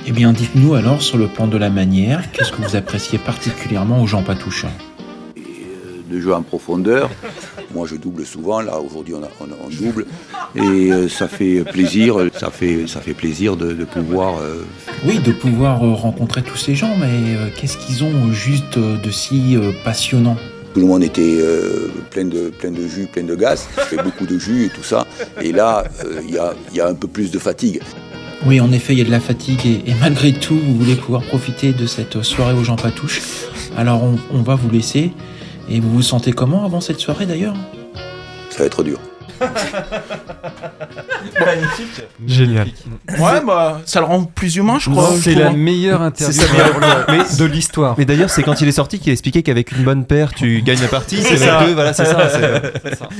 Eh bien, dites-nous alors sur le plan de la manière, qu'est-ce que vous appréciez particulièrement aux Jean Patouche? De jouer en profondeur, moi je double souvent, là aujourd'hui on, a- on- on double, et euh, ça fait plaisir, ça fait, ça fait plaisir de, de pouvoir euh, Oui, de pouvoir euh, rencontrer tous ces gens, mais euh, qu'est-ce qu'ils ont juste de si passionnant? Tout le monde était euh, plein, de, plein de jus, plein de gaz, fait beaucoup de jus et tout ça. Et là, euh, il y, y a un peu plus de fatigue. Oui, en effet, il y a de la fatigue et, et malgré tout, vous voulez pouvoir profiter de cette soirée aux Jean Patouche. Alors, on, on va vous laisser. Et vous vous sentez comment avant cette soirée d'ailleurs? Ça va être dur. Magnifique. Génial. Ouais, bah, ça le rend plus humain, je crois. C'est la trouve. meilleure interview de l'histoire. Mais d'ailleurs, c'est quand il est sorti qu'il a expliqué qu'avec une bonne paire, tu gagnes la partie. C'est avec deux, voilà, c'est ça.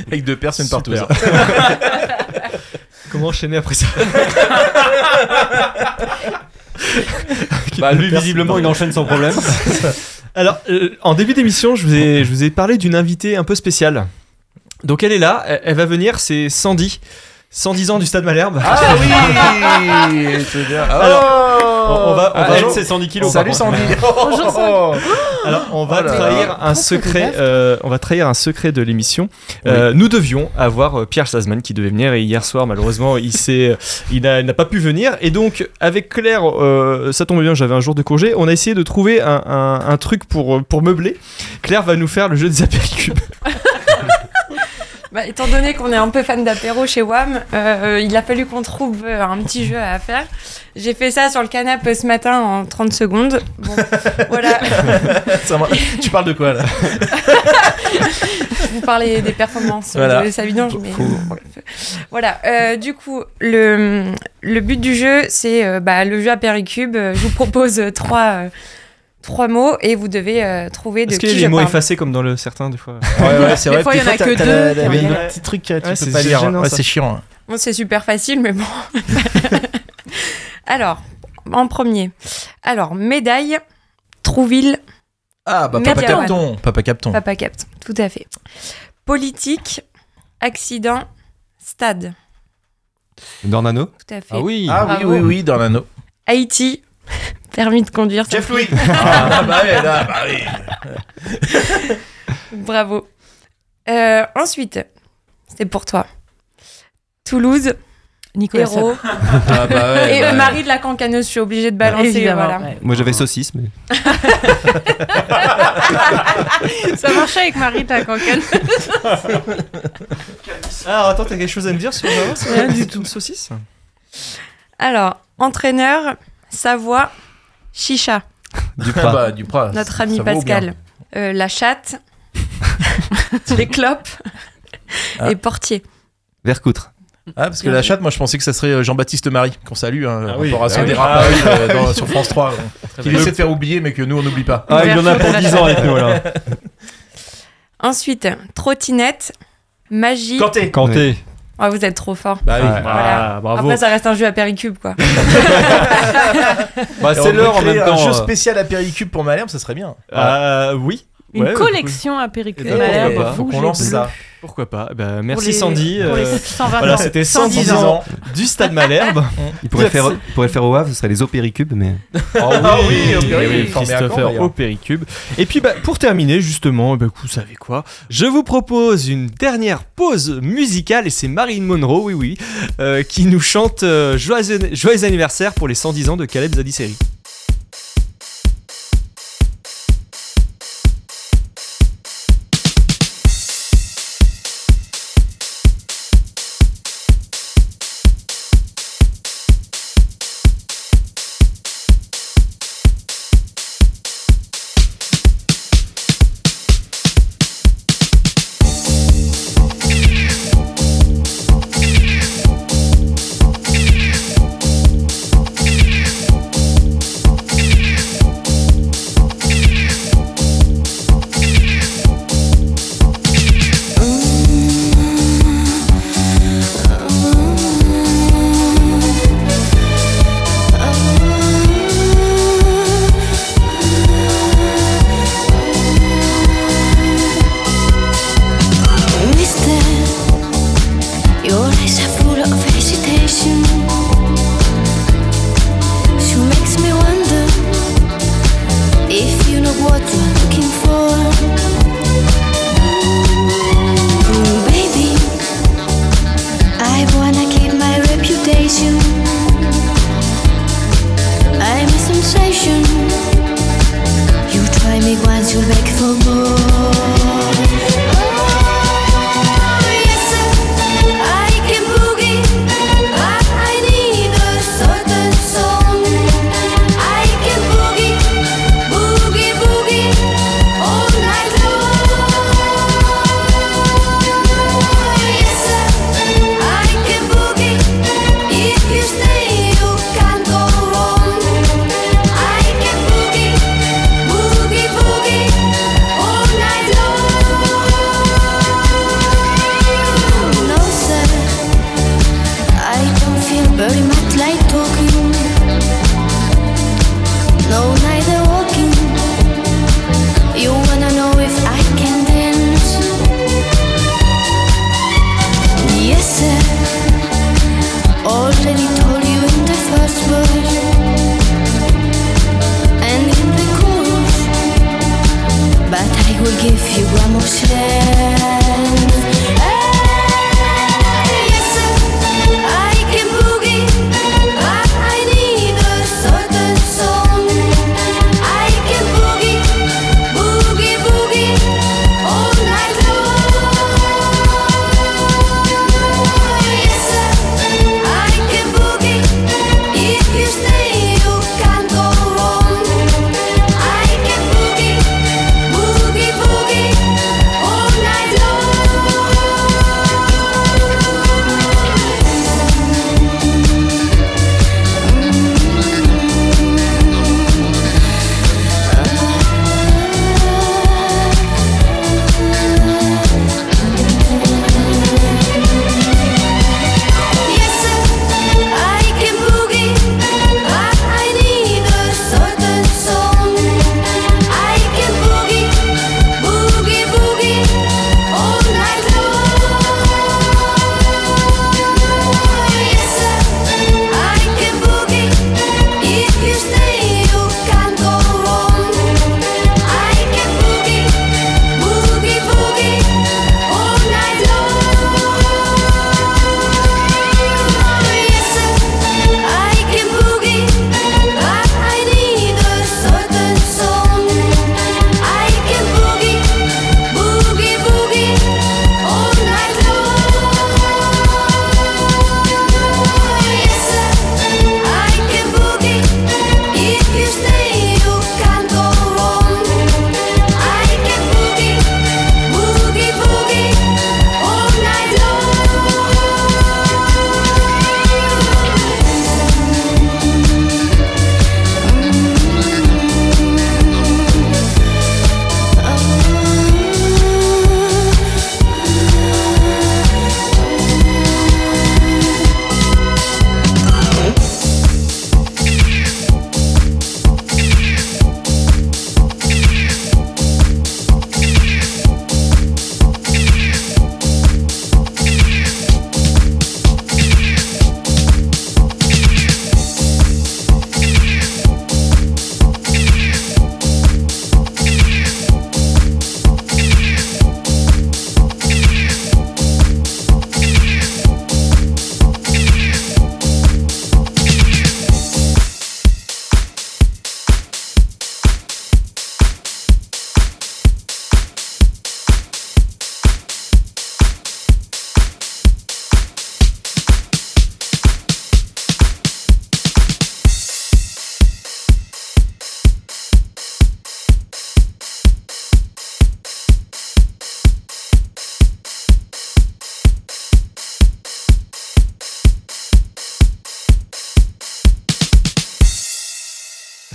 Avec deux personnes partout. Comment enchaîner après ça? Bah, lui, visiblement, il enchaîne sans problème. Alors, euh, en début d'émission, je, vous ai- je vous ai parlé d'une invitée un peu spéciale. Donc elle est là, elle, elle va venir, c'est Sandy. 110 ans du Stade Malherbe. Ah oui C'est bien. Alors, on, on va, on Ah, va- elle, c'est 110 kilos. Salut. Sandy Bonjour, Sandy. alors, on va Oh là là. trahir un secret. euh, on va trahir un secret de l'émission. Euh, Nous devions avoir euh, Pierre Sazman qui devait venir et hier soir, malheureusement, il s'est, il n'a il n'a pas pu venir. Et donc, avec Claire, euh, ça tombe bien, j'avais un jour de congé. On a essayé de trouver un, un- un truc pour pour meubler. Claire va nous faire le jeu des apéricubes. Bah, étant donné qu'on est un peu fan d'apéro chez WAM, euh, il a fallu qu'on trouve euh, un petit jeu à faire. J'ai fait ça sur le canapé ce matin en 30 secondes. Bon, voilà, Ça. Tu parles de quoi là? Je vous parlais des performances Voilà. de Savidange, mais voilà. euh, du coup, le, le but du jeu, c'est euh, bah, le jeu apéricube. Euh, Je vous propose trois, trois mots et vous devez euh, trouver de Est-ce qui qu'il y a je des mots parle. effacés comme dans le certain des fois Ouais, ouais, c'est Des vrai. fois, il y en a que deux. la- la- Ouais. les Ouais. petits trucs que tu Ouais, peux c'est pas lire. gênant, Ouais, ça. c'est chiant. Bon, c'est super facile, mais bon. Alors, en premier. Alors, médaille, Trouville, Ah, bah Papa. Capton. Papa Capton. Papa Capte, tout à fait. Politique, accident, stade, Dornano tout à fait. Ah oui. Ah oui, Bravo. oui, oui, dans l'anneau. Haïti, permis de conduire. Jeff Louis Ah bah là, bah oui. Bravo. Euh, ensuite, c'est pour toi. Toulouse, Nicolas héros. Ah bah ouais. Et bah ouais. Marie de la Cancano, je suis obligée de balancer. Évidemment. Voilà. ouais. Moi j'avais saucisse, mais. Ça marchait avec Marie ta cancane. Alors attends, t'as quelque chose à me dire sur Rien du tout. Saucisse? Alors, entraîneur, Savoie, Chicha, Ah bah, Duprat. notre ami ça vaut bien. Pascal. Euh, la chatte, les clopes Ah. et portier. Vercoutre. Ah, parce que la chatte, moi je pensais que ça serait euh, Jean-Baptiste Marie, qu'on salue, hein, Ah en oui. rapport à son Ah oui. dérapage euh, dans- sur France 3. Très Qu'il bien. essaie de faire oublier, mais que nous on n'oublie pas. Ah, il en a pour 10 ans avec nous là. Ensuite, trottinette, magie. Kanté Kanté. Oh, vous êtes trop fort. Bah oui. Ouais. Voilà. Ah, bravo. Après, ça reste un jeu à péricube, quoi. Bah, c'est l'heure en même temps. Un jeu euh. spécial à Péricube pour Malherbe, ça serait bien. Euh, oui. Une Ouais, collection à péricube. Eh ben, Malherbe. Faut qu'on lance bleu. ça. Pourquoi pas Pour Merci les- Sandy. Euh, 120 voilà, c'était 110 110 ans. ans du Stade Malherbe. Il pourrait, le faire, il pourrait le faire au Havre, ce serait les opéricubes, mais. Ah oui, oui, Christopher d'ailleurs. au Péricube. Et puis bah, pour terminer justement, eh ben, vous savez quoi? Je vous propose une dernière pause musicale et c'est Marilyn Monroe, oui oui, euh, qui nous chante euh, joyeux, joyeux anniversaire pour les 110 ans de Caleb Zadisseri.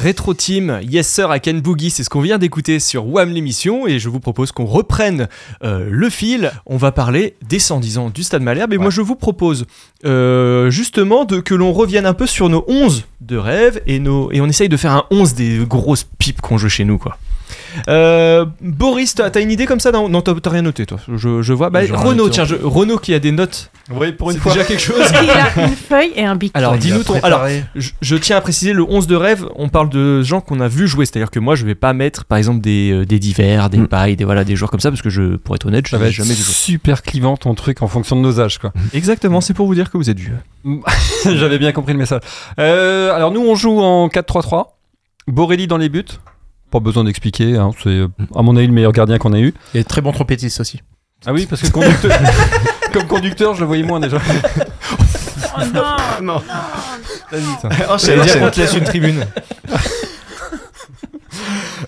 Retro Team, Yes Sir à Ken Boogie, c'est ce qu'on vient d'écouter sur Wham l'émission et je vous propose qu'on reprenne euh, le fil. On va parler des 110 ans du Stade Malherbe et moi je vous propose euh, justement de, que l'on revienne un peu sur nos 11 de rêve et, nos, et on essaye de faire un 11 des grosses pipes qu'on joue chez nous quoi. Euh, Boris, t'as t'as une idée comme ça Non, non, t'as t'as rien noté toi. Je, je vois. Bah, Renaud, tiens, en je- Renaud qui a des notes. Oui, pour une C'est fois. déjà quelque chose. Il a une feuille et un bic. Alors, dis-nous ton. Alors, je, je tiens à préciser, le 11 de rêve, on parle de gens qu'on a vu jouer. C'est-à-dire que moi, je vais pas mettre, par exemple, des, euh, des divers, des Mm. pailles, des, voilà, des joueurs comme ça, parce que je, pour être honnête, je être jamais super clivant ton truc en fonction de nos âges, quoi. Exactement, c'est pour vous dire que vous êtes vieux. J'avais bien compris le message. Euh, alors nous, on joue en 4-3-3. Borelli dans les buts. Pas besoin d'expliquer. hein, c'est euh, à mon avis le meilleur gardien qu'on a eu. Et très bon trompettiste aussi. Ah oui, parce que conducteur, comme conducteur, je le voyais moins déjà. Oh non Non. Vas-y, dire qu'on te laisse une tribune.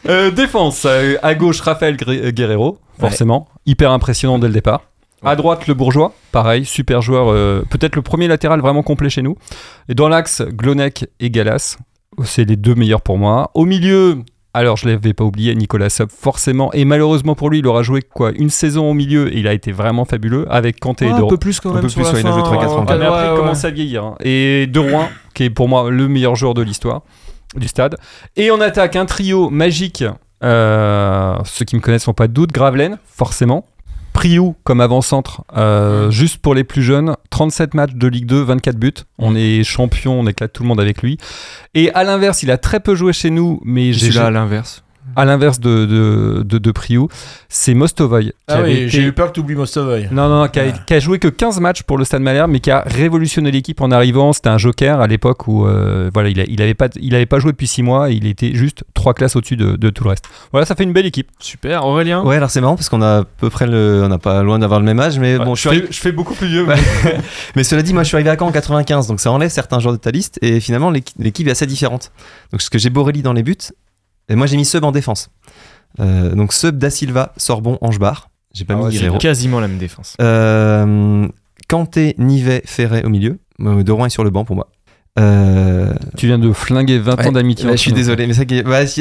Euh, défense, euh, à gauche euh, Guerrero, forcément, hyper impressionnant dès le départ. À droite le Bourgeois, pareil, super joueur, euh, peut-être le premier latéral vraiment complet chez nous. Et dans l'axe, Glonek et Galas, c'est les deux meilleurs pour moi. Au milieu, alors je l'avais pas oublié, Nicolas Sub, forcément, et malheureusement pour lui, il aura joué quoi une saison au milieu et il a été vraiment fabuleux avec Kanté et De un peu plus quand Un même peu sur plus, la ouais, il a joué fin, 3-4 ans. euh, mais après, ouais, il ouais. commence à vieillir. hein. Et De Rouen, qui est pour moi le meilleur joueur de l'histoire du stade. Et on attaque un trio magique. euh, ceux qui me connaissent n'ont pas de doute. Gravelaine, forcément. Priou comme avant-centre, euh, juste pour les plus jeunes. 37 matchs de Ligue 2, 24 buts. On est champion, on éclate tout le monde avec lui. Et à l'inverse, il a très peu joué chez nous, mais j'ai J'ai là à l'inverse. À l'inverse de, de, de, de Priou, c'est Mostovoy. Ah oui, été- j'ai eu peur que tu oublies Mostovoy. non, non, non, qui a, qui a joué que 15 matchs pour le Stade Malherbe, mais qui a révolutionné l'équipe en arrivant. C'était un joker à l'époque où euh, voilà, il, a- il avait pas, il avait pas joué depuis 6 mois et il était juste 3 classes au-dessus de, de tout le reste. Voilà, ça fait une belle équipe. Super, Aurélien Ouais, alors c'est marrant parce qu'on a à peu près le. On n'a pas loin d'avoir le même âge, mais bon, je suis arrivé- je fais beaucoup plus vieux. Mais cela dit, moi je suis arrivé à Caen en 95, donc ça enlève certains joueurs de ta liste, et finalement l'équi- l'équipe est assez différente. Donc ce que j'ai Borelli dans les buts, et moi j'ai mis Sub en défense. Euh, donc Sub, Da Silva, Sorbon, Angebar. J'ai pas Ah mis ouais, Guerrero. Quasiment la même défense. Euh, Kanté, Nivet, Ferret au milieu. Euh, De Rouen est sur le banc pour moi. Euh, Tu viens de flinguer 20 ans d'amitié. ouais, je suis désolé, mais ça,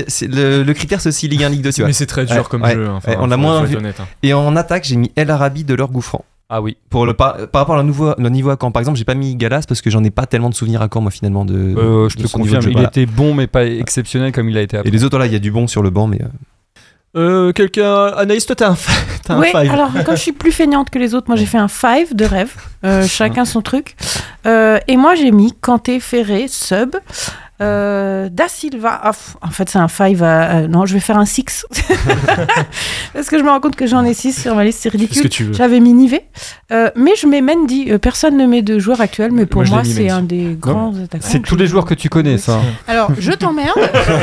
c'est- le, le critère c'est aussi Ligue 1, Ligue 2, tu vois. Mais c'est très dur Ouais, comme ouais, jeu. hein. Enfin, ouais, on l'a moins vu. honnête, hein. Et en attaque, j'ai mis El Arabi de leur Gouffran. Ah oui. Pour le, par, par rapport à le, nouveau, le niveau à Caen, par exemple, j'ai pas mis Galas parce que j'en ai pas tellement de souvenirs à Caen, moi, finalement. De, Euh, je de te confirme, jeu, il voilà. était bon, mais pas exceptionnel comme il a été après. Et les autres, là, il y a du bon sur le banc, mais. euh, Euh, quelqu'un. Anaïs, toi, t'as un, fa- t'as un Oui, five. alors comme je suis plus feignante que les autres, moi j'ai fait un five de rêve, euh, chacun son truc. Euh, et moi j'ai mis Kanté, Ferré, Sub, euh, Da Silva. ah, en fait, c'est un five. à- à- non, je vais faire un six. Parce que je me rends compte que j'en ai six sur ma liste, c'est ridicule. tu veux. J'avais mis Nivet. Euh, mais je mets Mendy. Euh, personne ne met de joueur actuel, mais pour Moi, c'est un des grands attaquants. C'est tous les joueurs que tu connais, ça. Alors, je t'emmerde.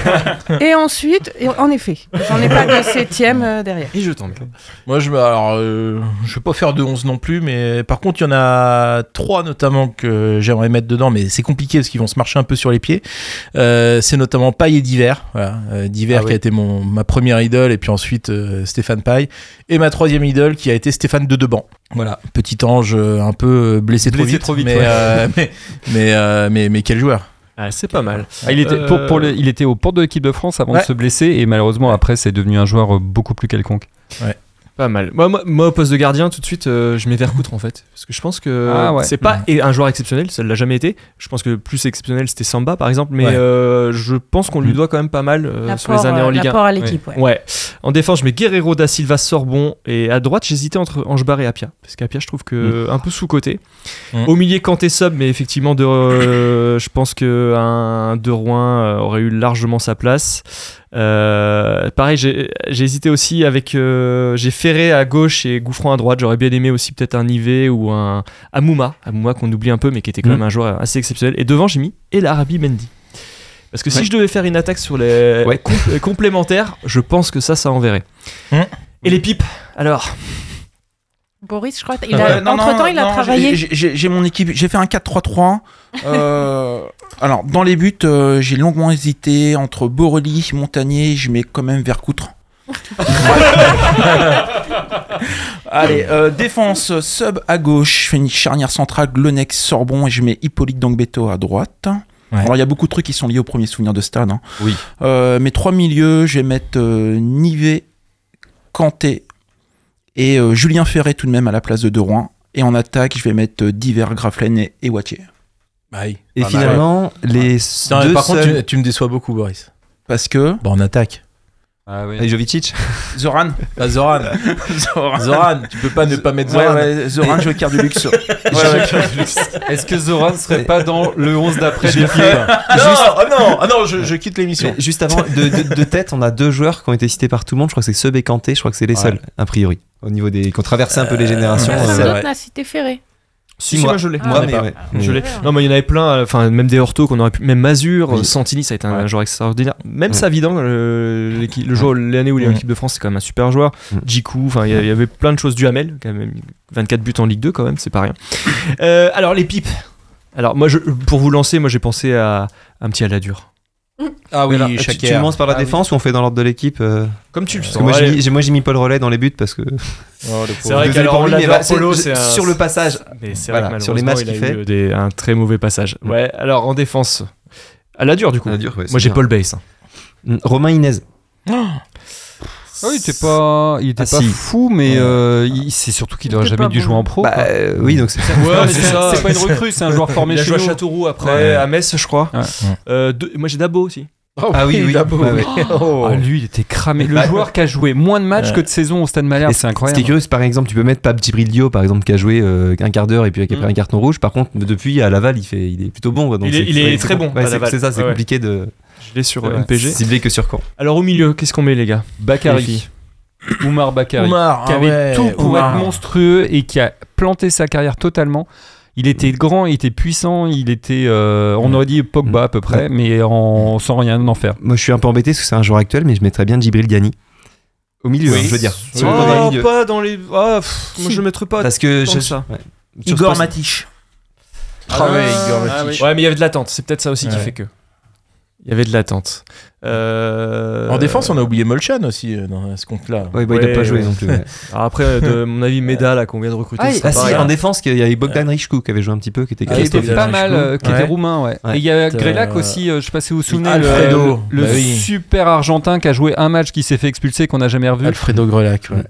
et ensuite, et en effet, j'en ai pas de septième euh, derrière. Et je t'emmerde. Moi, je, alors, euh, je vais pas faire de 11 non plus, mais par contre, il y en a trois notamment que j'aimerais mettre dedans, mais c'est compliqué parce qu'ils vont se marcher un peu sur les pieds. Euh, c'est notamment Paille et Diver. Voilà. Euh, Diver Ah qui oui. a été mon, ma première idole, et puis ensuite euh, Stéphane Paille. Et ma troisième idole qui a été Stéphane de Deban. Voilà, petit ange euh, un peu blessé, trop vite. trop vite, mais, ouais. euh, mais, mais, euh, mais, mais quel joueur Ah, c'est pas mal. Ah, il, était, pour, pour le- il était aux portes de l'équipe de France avant Ouais. de se blesser et malheureusement après c'est devenu un joueur beaucoup plus quelconque. Pas mal. Moi, moi, moi, au poste de gardien, tout de suite, euh, je mets Vercoutre en fait. Parce que je pense que Ah ouais. c'est pas et un joueur exceptionnel, ça l'a jamais été. Je pense que le plus exceptionnel c'était Samba par exemple, mais Ouais. euh, je pense qu'on lui Mm. doit quand même pas mal euh, sur les années en Ligue 1. l'apport à l'équipe, ouais. Ouais. En défense, je mets Guerrero, Da Silva, Sorbon. Et à droite, j'hésitais entre Angebar et Apia. Parce qu'Apia, je trouve que un peu sous-côté. Mm. Au milieu, Kanté sub, mais effectivement, de, euh, je pense qu'un De Rouen aurait eu largement sa place. Euh, pareil, j'ai hésité aussi avec. euh, j'ai Ferré à gauche et Gouffran à droite. J'aurais bien aimé aussi peut-être un Nivet ou un Amouma. Amouma qu'on oublie un peu, mais qui était quand Mm. même un joueur assez exceptionnel. Et devant, j'ai mis El Arabi Mendy. Parce que si Ouais. je devais faire une attaque sur les Ouais. euh, complémentaires, je pense que ça, ça enverrait. Mm. Et les pipes, alors? Boris, je crois, il a, non, entre temps, non, il a non, travaillé. j'ai mon équipe, j'ai fait un 4-3-3. Euh, alors, dans les buts, euh, j'ai longuement hésité entre Borelli, Montagnier, je mets quand même Vercoutre. Allez, euh, défense, sub à gauche, je fais une charnière centrale, Glonex, Sorbon, et je mets Hippolyte Dangbeto à droite. Ouais. Alors il y a beaucoup de trucs qui sont liés au premier souvenir de stade. hein. Oui. Euh, mes trois milieux, je vais mettre euh, Nivet, Kanté et euh, Julien Ferret tout de même à la place de De Rouen. Et en attaque, je vais mettre euh, Diver, Graflen et, et Wattier. Bah oui. Et finalement, les Non, mais deux par contre, seuls- tu, tu me déçois beaucoup, Boris. Parce que Bon, on attaque. Ah oui. Et Jovicic Zoran. Ah, Zoran. Zoran. Zoran, tu peux pas ne pas mettre Zoran. ouais, Zoran, carte du luxe. Est-ce que Zoran serait pas dans le 11 d'après des pas. Non, ah non, ah non, je, je quitte l'émission. Mais juste avant, de, de- de tête, on a deux joueurs qui ont été cités par tout le monde. Je crois que c'est Seb et Kanté. Je crois que c'est les Ouais. seuls, a priori. Au niveau des. qui ont traversé un peu les générations. ouais, euh, c'est vrai. n'a cité Ferré. Si, Si, moi, je l'ai. Ah, Moi, mais ouais. Je l'ai. Non, mais il y en avait plein, enfin, même des Horto qu'on aurait pu. Même Mazur, Oui. Santini, ça a été un Ouais. joueur extraordinaire. Même. Savidan, le, l'équipe- le joueur l'année où il est en équipe de France, c'est quand même un super joueur. Djikou, enfin, il y a- il y avait plein de choses. Duhamel, quand même, 24 buts en Ligue 2, quand même, c'est pas rien. Euh, alors, les pipes. Alors, moi, je, pour vous lancer, moi, j'ai pensé à un petit Aladur. Ah oui, Alors, tu, commences par la Ah oui. défense ou on fait dans l'ordre de l'équipe euh, Comme tu le sens. moi, j'ai mis, j'ai- moi, j'ai mis Paul Relais dans les buts parce que. Oh, le C'est vrai qu'alors, on lui, bah, c'est- Polo, je- c'est un- sur le passage. Mais c'est Voilà, vrai que sur les matchs il a qu'il eu des- un très mauvais passage. Mm. Ouais, alors en défense. À la dure, du coup. Ah, dur, ouais, Moi, c'est j'ai bien. Paul Bass. hein. Mm, Romain Inez. Ah oui, il était pas, il était Ah, pas si. fou, mais euh, c'est surtout qu'il Il aurait était jamais dû bon. jouer en pro. Bah, quoi. euh, oui, donc c'est Ouais, mais c'est c'est ça. c'est pas une recrue, c'est un joueur formé Il a chez joué à. Châteauroux après, Ouais. à Metz, je crois. Ouais. Euh, moi, j'ai Dabo aussi. Ah oui, oui. Dabo, Ouais, ouais. oui. Oh. Ah, lui, il était cramé. Le Bah, joueur qui a joué moins de matchs Ouais. que de saison au Stade Malherbe, c'est Ce qui est incroyable. curieux, c'est par exemple, tu peux mettre Pape Djibril Dio, par exemple, qui a joué euh, un quart d'heure et puis qui a pris Mm. un carton rouge. Par contre, depuis à Laval, il, fait, il est plutôt bon. Il est- très bon c'est- ça, c'est compliqué de Je l'ai sur Ouais. euh, MPG. cibler que sur camp. Alors, au milieu, qu'est-ce qu'on met, les gars? Bakary. Oumar Bakary. Oumar, qui ah avait ouais, tout pour Oumar. être monstrueux et qui a planté sa carrière totalement. Il était grand, il était puissant, il était, euh, on aurait dit Pogba à peu près, mais en, sans rien en faire. Moi, je suis un peu embêté parce que c'est un joueur actuel, mais je mettrais bien Djibril Diani. Au milieu, Oui. hein, je veux dire. Oui. Si dans Oh, milieu. pas dans les. Ah, pff, moi, je le mettrais pas. Parce que je- ça. ouais. Igor Matich. Ah ouais, Igor Ah, Matich. oui. Ouais, mais il y avait de l'attente. C'est peut-être ça aussi qui fait que. Il y avait de l'attente. Euh, En défense, on a oublié Molchan aussi euh, dans ce compte-là. Ouais, bah, il a Ouais, pas joué ouais. non plus. ouais. Alors après, de mon avis, Meda, là, qu'on vient de recruter. Ah, ah, si, en défense, il y avait Bogdan Richkou qui avait joué un petit peu, qui était Ah, était pas mal, euh, qui Ouais. était roumain, ouais. Ouais. Et il y a Euh, Grelac aussi, euh, je sais pas si vous vous souvenez, le- Alfredo. le, Bah oui. super argentin qui a joué un match qui s'est fait expulser qu'on n'a jamais revu. Alfredo Grelac. ouais.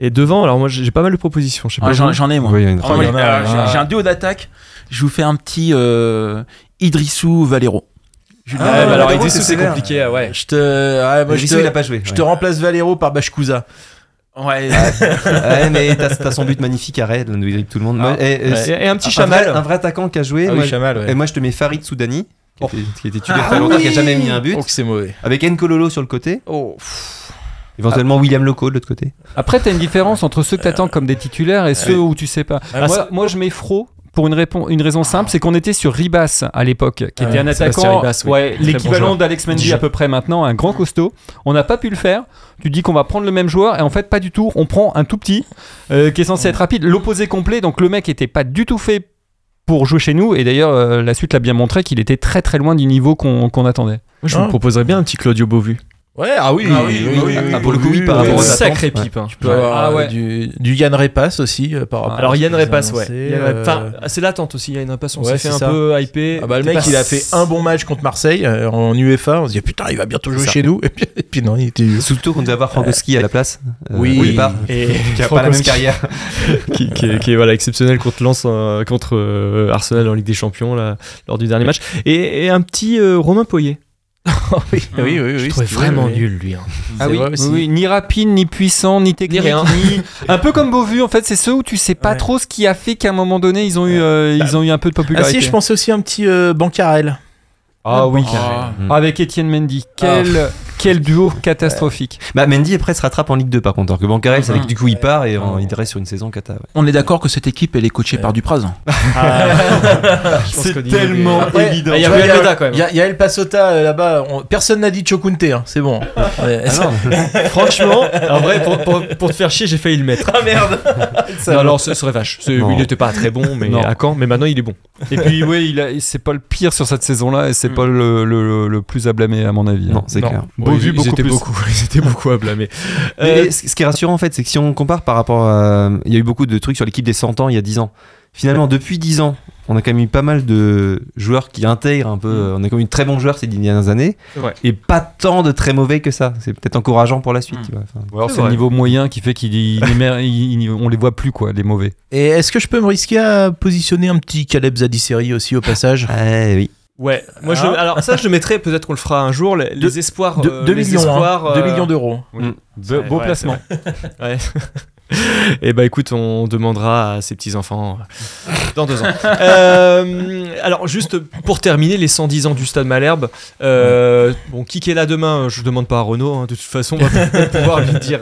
Et devant, alors moi, j'ai pas mal de propositions. Je sais pas. Ah, J'en ai moi. Oui, euh, j'ai- un duo d'attaque. Je vous fais un petit euh, Idrissou Valero. Julien Ah, mais alors, c'est compliqué. ah Ouais. Je te, ouais, moi, je te, il a pas joué. je ouais. te remplace Valero par Bashkouza. Ouais. Ouais, mais t'as t'as son but magnifique à dribble tout le monde. Ah, Moi, et- et- Et, et un petit chamal. un vrai attaquant qui a joué. Ah moi, oui, Chamal, ouais. Et moi, je te mets Farid Soudani, qui, Oh. était, qui était tué Ah longtemps, qui a jamais mis un but. Oh, que c'est mauvais. Avec Nkololo sur le côté. Oh. Éventuellement William Loco de l'autre côté. Après, t'as une différence entre ceux que t'attends comme des titulaires et ceux où tu sais pas. Ah, moi, je mets Fro pour une, répon- une raison simple, c'est qu'on était sur Ribas à l'époque, qui Ah était un attaquant, Ribas, oui. ouais, Très bon l'équivalent joueur. d'Alex Mendy à peu près maintenant, un grand costaud. On n'a pas pu le faire. Tu dis qu'on va prendre le même joueur et en fait pas du tout. On prend un tout petit euh, qui est censé être rapide, l'opposé complet. Donc le mec était pas du tout fait pour jouer chez nous et d'ailleurs euh, la suite l'a bien montré qu'il était très très loin du niveau qu'on qu'on attendait. Moi, je vous proposerais bien un petit Claudio Beauvu. Ouais, ah oui, Ah oui, oui, oui, Ah, pour le coup, oui, par rapport aux. Sacré pipe. hein. Tu peux avoir Ah euh, ouais. du, du Yann Repas aussi euh, par rapport Alors Yann Repas, ouais. euh, Enfin, c'est l'attente aussi. Yann Repas, on s'est fait un peu hyper. Ah bah le mec il a fait un bon match contre Marseille euh, en UEFA, on se dit putain il va bientôt jouer chez nous et puis, et puis non il était Surtout qu'on devait avoir Frankowski à la place. Oui. au départ. Et Qui a pas la même carrière. qui, qui est, qui est, voilà, exceptionnel contre Lens, contre Arsenal en Ligue des Champions là, lors du dernier match. Et, et un petit euh, Romain Poyer. oui oui oui, oui, Je vraiment nul lui. hein. Ah oui, ni rapide, ni puissant, ni technique, Ni rien. ni- un peu comme Beauvu en fait. C'est ceux où tu sais pas Ouais. trop ce qui a fait qu'à un moment donné ils ont eu, euh, ils ont eu un peu de Ah popularité. si je pensais aussi à un petit euh, Bancarel. Ah oui, Ah. Mm. avec Étienne Mendy. Quel, quel duo catastrophique. Bah, Mendy après se rattrape en Ligue 2 par contre. Alors que Bancarel, c'est avec du coup il part et il reste sur une saison cata. ouais. On est d'accord que cette équipe elle est coachée par Dupraz. C'est tellement évident. ah, Il y a vois, Almeida quand même. Il y, a- il y a El Pasota euh, là-bas, on- personne n'a dit Chokunte, hein, c'est bon. Ouais, Ah Franchement, en vrai, pour, pour- pour te faire chier, j'ai failli le mettre. Ah merde non, alors ce serait vache. Non. Il n'était pas très bon, mais Non. à quand Mais maintenant, il est bon. Et puis oui, il a- c'est pas le pire sur cette saison-là et Mm. c'est pas le, le- le plus à blâmer à mon avis. Non, c'est Non. clair. Bon, Vu ils, beaucoup ils étaient plus. beaucoup, ils étaient beaucoup à blâmer. Mais Euh, ce qui est rassurant en fait, c'est que si on compare par rapport à. Il y a eu beaucoup de trucs sur l'équipe des 100 ans il y a 10 ans. Finalement, depuis 10 ans, on a quand même eu pas mal de joueurs qui intègrent un peu. On a quand même eu de très bons joueurs ces dernières années. Et pas tant de très mauvais que ça. C'est peut-être encourageant pour la suite. Mm. Enfin, Ou alors C'est le niveau moyen qui fait qu'il il émer- il- il- on les voit plus quoi, les mauvais. Et est-ce que je peux me risquer à positionner un petit Caleb Zadisseri aussi au passage? Ouais, oui. Ouais, moi je, Hein alors ça je le mettrais, peut-être qu'on le fera un jour, les, les espoirs. 2 euh, les millions, hein. espoirs, Deux euh, millions d'euros. Be- Ouais, beau ouais, placement. Ouais. Et bah écoute, on demandera à ses petits enfants dans deux ans. Euh, alors juste pour terminer, les 110 ans du Stade Malherbe. euh, bon, qui est là demain Je demande pas à Renaud. hein, de toute façon, on va pouvoir lui dire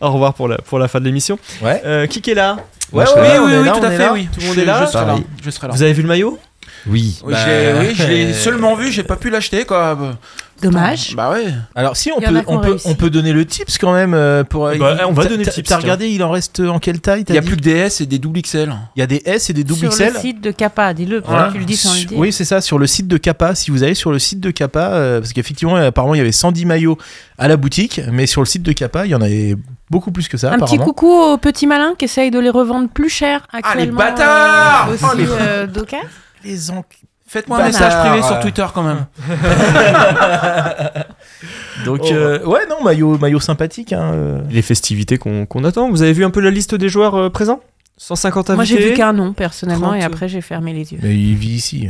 au revoir pour la pour la fin de l'émission. Ouais. Euh, qui est là? Ouais, oui, est oui, là, tout à est fait, là. oui. Tout le monde est là Je serai là. Pareil. Je serai là. Vous avez vu le maillot? Oui. Oui, Bah, je l'ai- oui, je l'ai euh, seulement vu, j'ai pas pu l'acheter quoi. Dommage. Bah ouais. Alors si on peut, on peut, réussi. on peut donner le tips quand même euh, pour. Bah, on va donner le tips, T'as tiens. regardé, il en reste en quelle taille Il y a plus que des S et des double XL. Il y a des S et des double Sur XL. le site de Kappa, dis-le, Voilà. tu le dis sans le dire. Oui, c'est ça, sur le site de Kappa. Si vous allez sur le site de Kappa, euh, parce qu'effectivement, euh, apparemment, il y avait 110 maillots à la boutique, mais sur le site de Kappa, il y en avait beaucoup plus que ça. Un petit coucou aux petits malins qui essayent de les revendre plus cher les actuellement. bâtards euh, aussi Oh, les- euh. Les Faites-moi un Bâtard. message privé sur Twitter quand même. Donc, Oh. euh, ouais, non, maillot, maillot sympathique. Hein, euh. Les festivités qu'on qu'on attend. Vous avez vu un peu la liste des joueurs euh, présents? 150 invités. Moi, j'ai vu qu'un nom, personnellement, 30. et après, j'ai fermé les yeux. Mais il vit ici.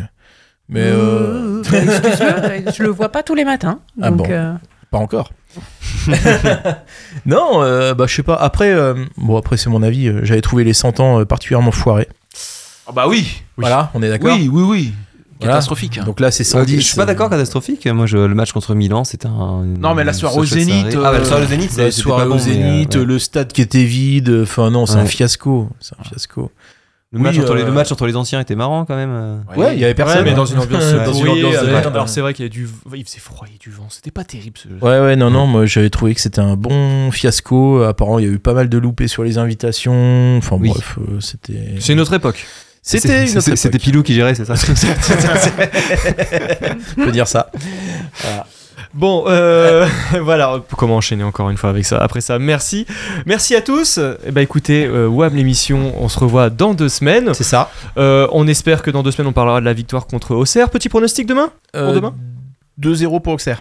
Mais euh, Euh, bah, je le vois pas tous les matins. Ah donc, bon. euh, pas encore. non, euh, bah je sais pas. Après, euh, bon après c'est mon avis. J'avais trouvé les 100 ans particulièrement foirés. Ah bah oui. Voilà, on est d'accord. Oui, oui, oui. Voilà. Catastrophique. Donc là c'est Euh, 110. je suis pas d'accord catastrophique. Moi, je, le match contre Milan, c'était un. Non, mais la soirée au Zénith, soirée. Ah, bah, la euh, soirée au Zénith, La c'est- c'était soirée pas au bon, mais, euh, Zénith, ouais. le stade qui était vide. Enfin non, c'est un fiasco. C'est un fiasco. Le, match entre les, euh, le match entre les anciens était marrant quand même. euh. Ouais, il y avait personne. Ouais, mais dans une ambiance, dans une ambiance de- euh, Alors c'est vrai qu'il y a du, il faisait froid, il y du vent. C'était pas terrible ce jeu. Ouais, ouais, non, non, moi j'avais trouvé que c'était un bon fiasco. Apparemment, il y a eu pas mal de loupés sur les invitations. Enfin Oui. bref, euh, c'était. C'est une autre époque. C'était une autre. Pilou qui gérait, c'est ça On peut dire ça. Bon, euh, voilà, comment enchaîner encore une fois avec ça. Après ça, merci. Merci à tous. Eh ben, écoutez, euh, WAM l'émission, on se revoit dans deux semaines. C'est ça. Euh, on espère que dans deux semaines, on parlera de la victoire contre Auxerre. Petit pronostic demain Pour Euh, demain 2-0 pour Auxerre.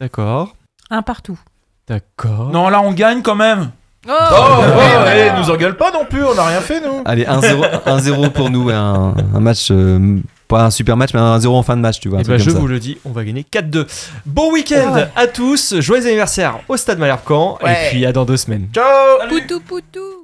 D'accord. un partout. D'accord. Non, là on gagne quand même. Oh, Oh, ouais, nous engueule pas non plus, on n'a rien fait nous. Allez, 1-0 1-0 pour nous. Un, un match, euh, pas un super match, mais un 0 en fin de match, tu vois. un Eh truc ben, je ça. vous le dis, on va gagner 4-2. Bon week-end à tous. Joyeux anniversaire au Stade Malherbe-Caen. Ouais. Et puis à dans deux semaines. Ciao Poutou, poutou.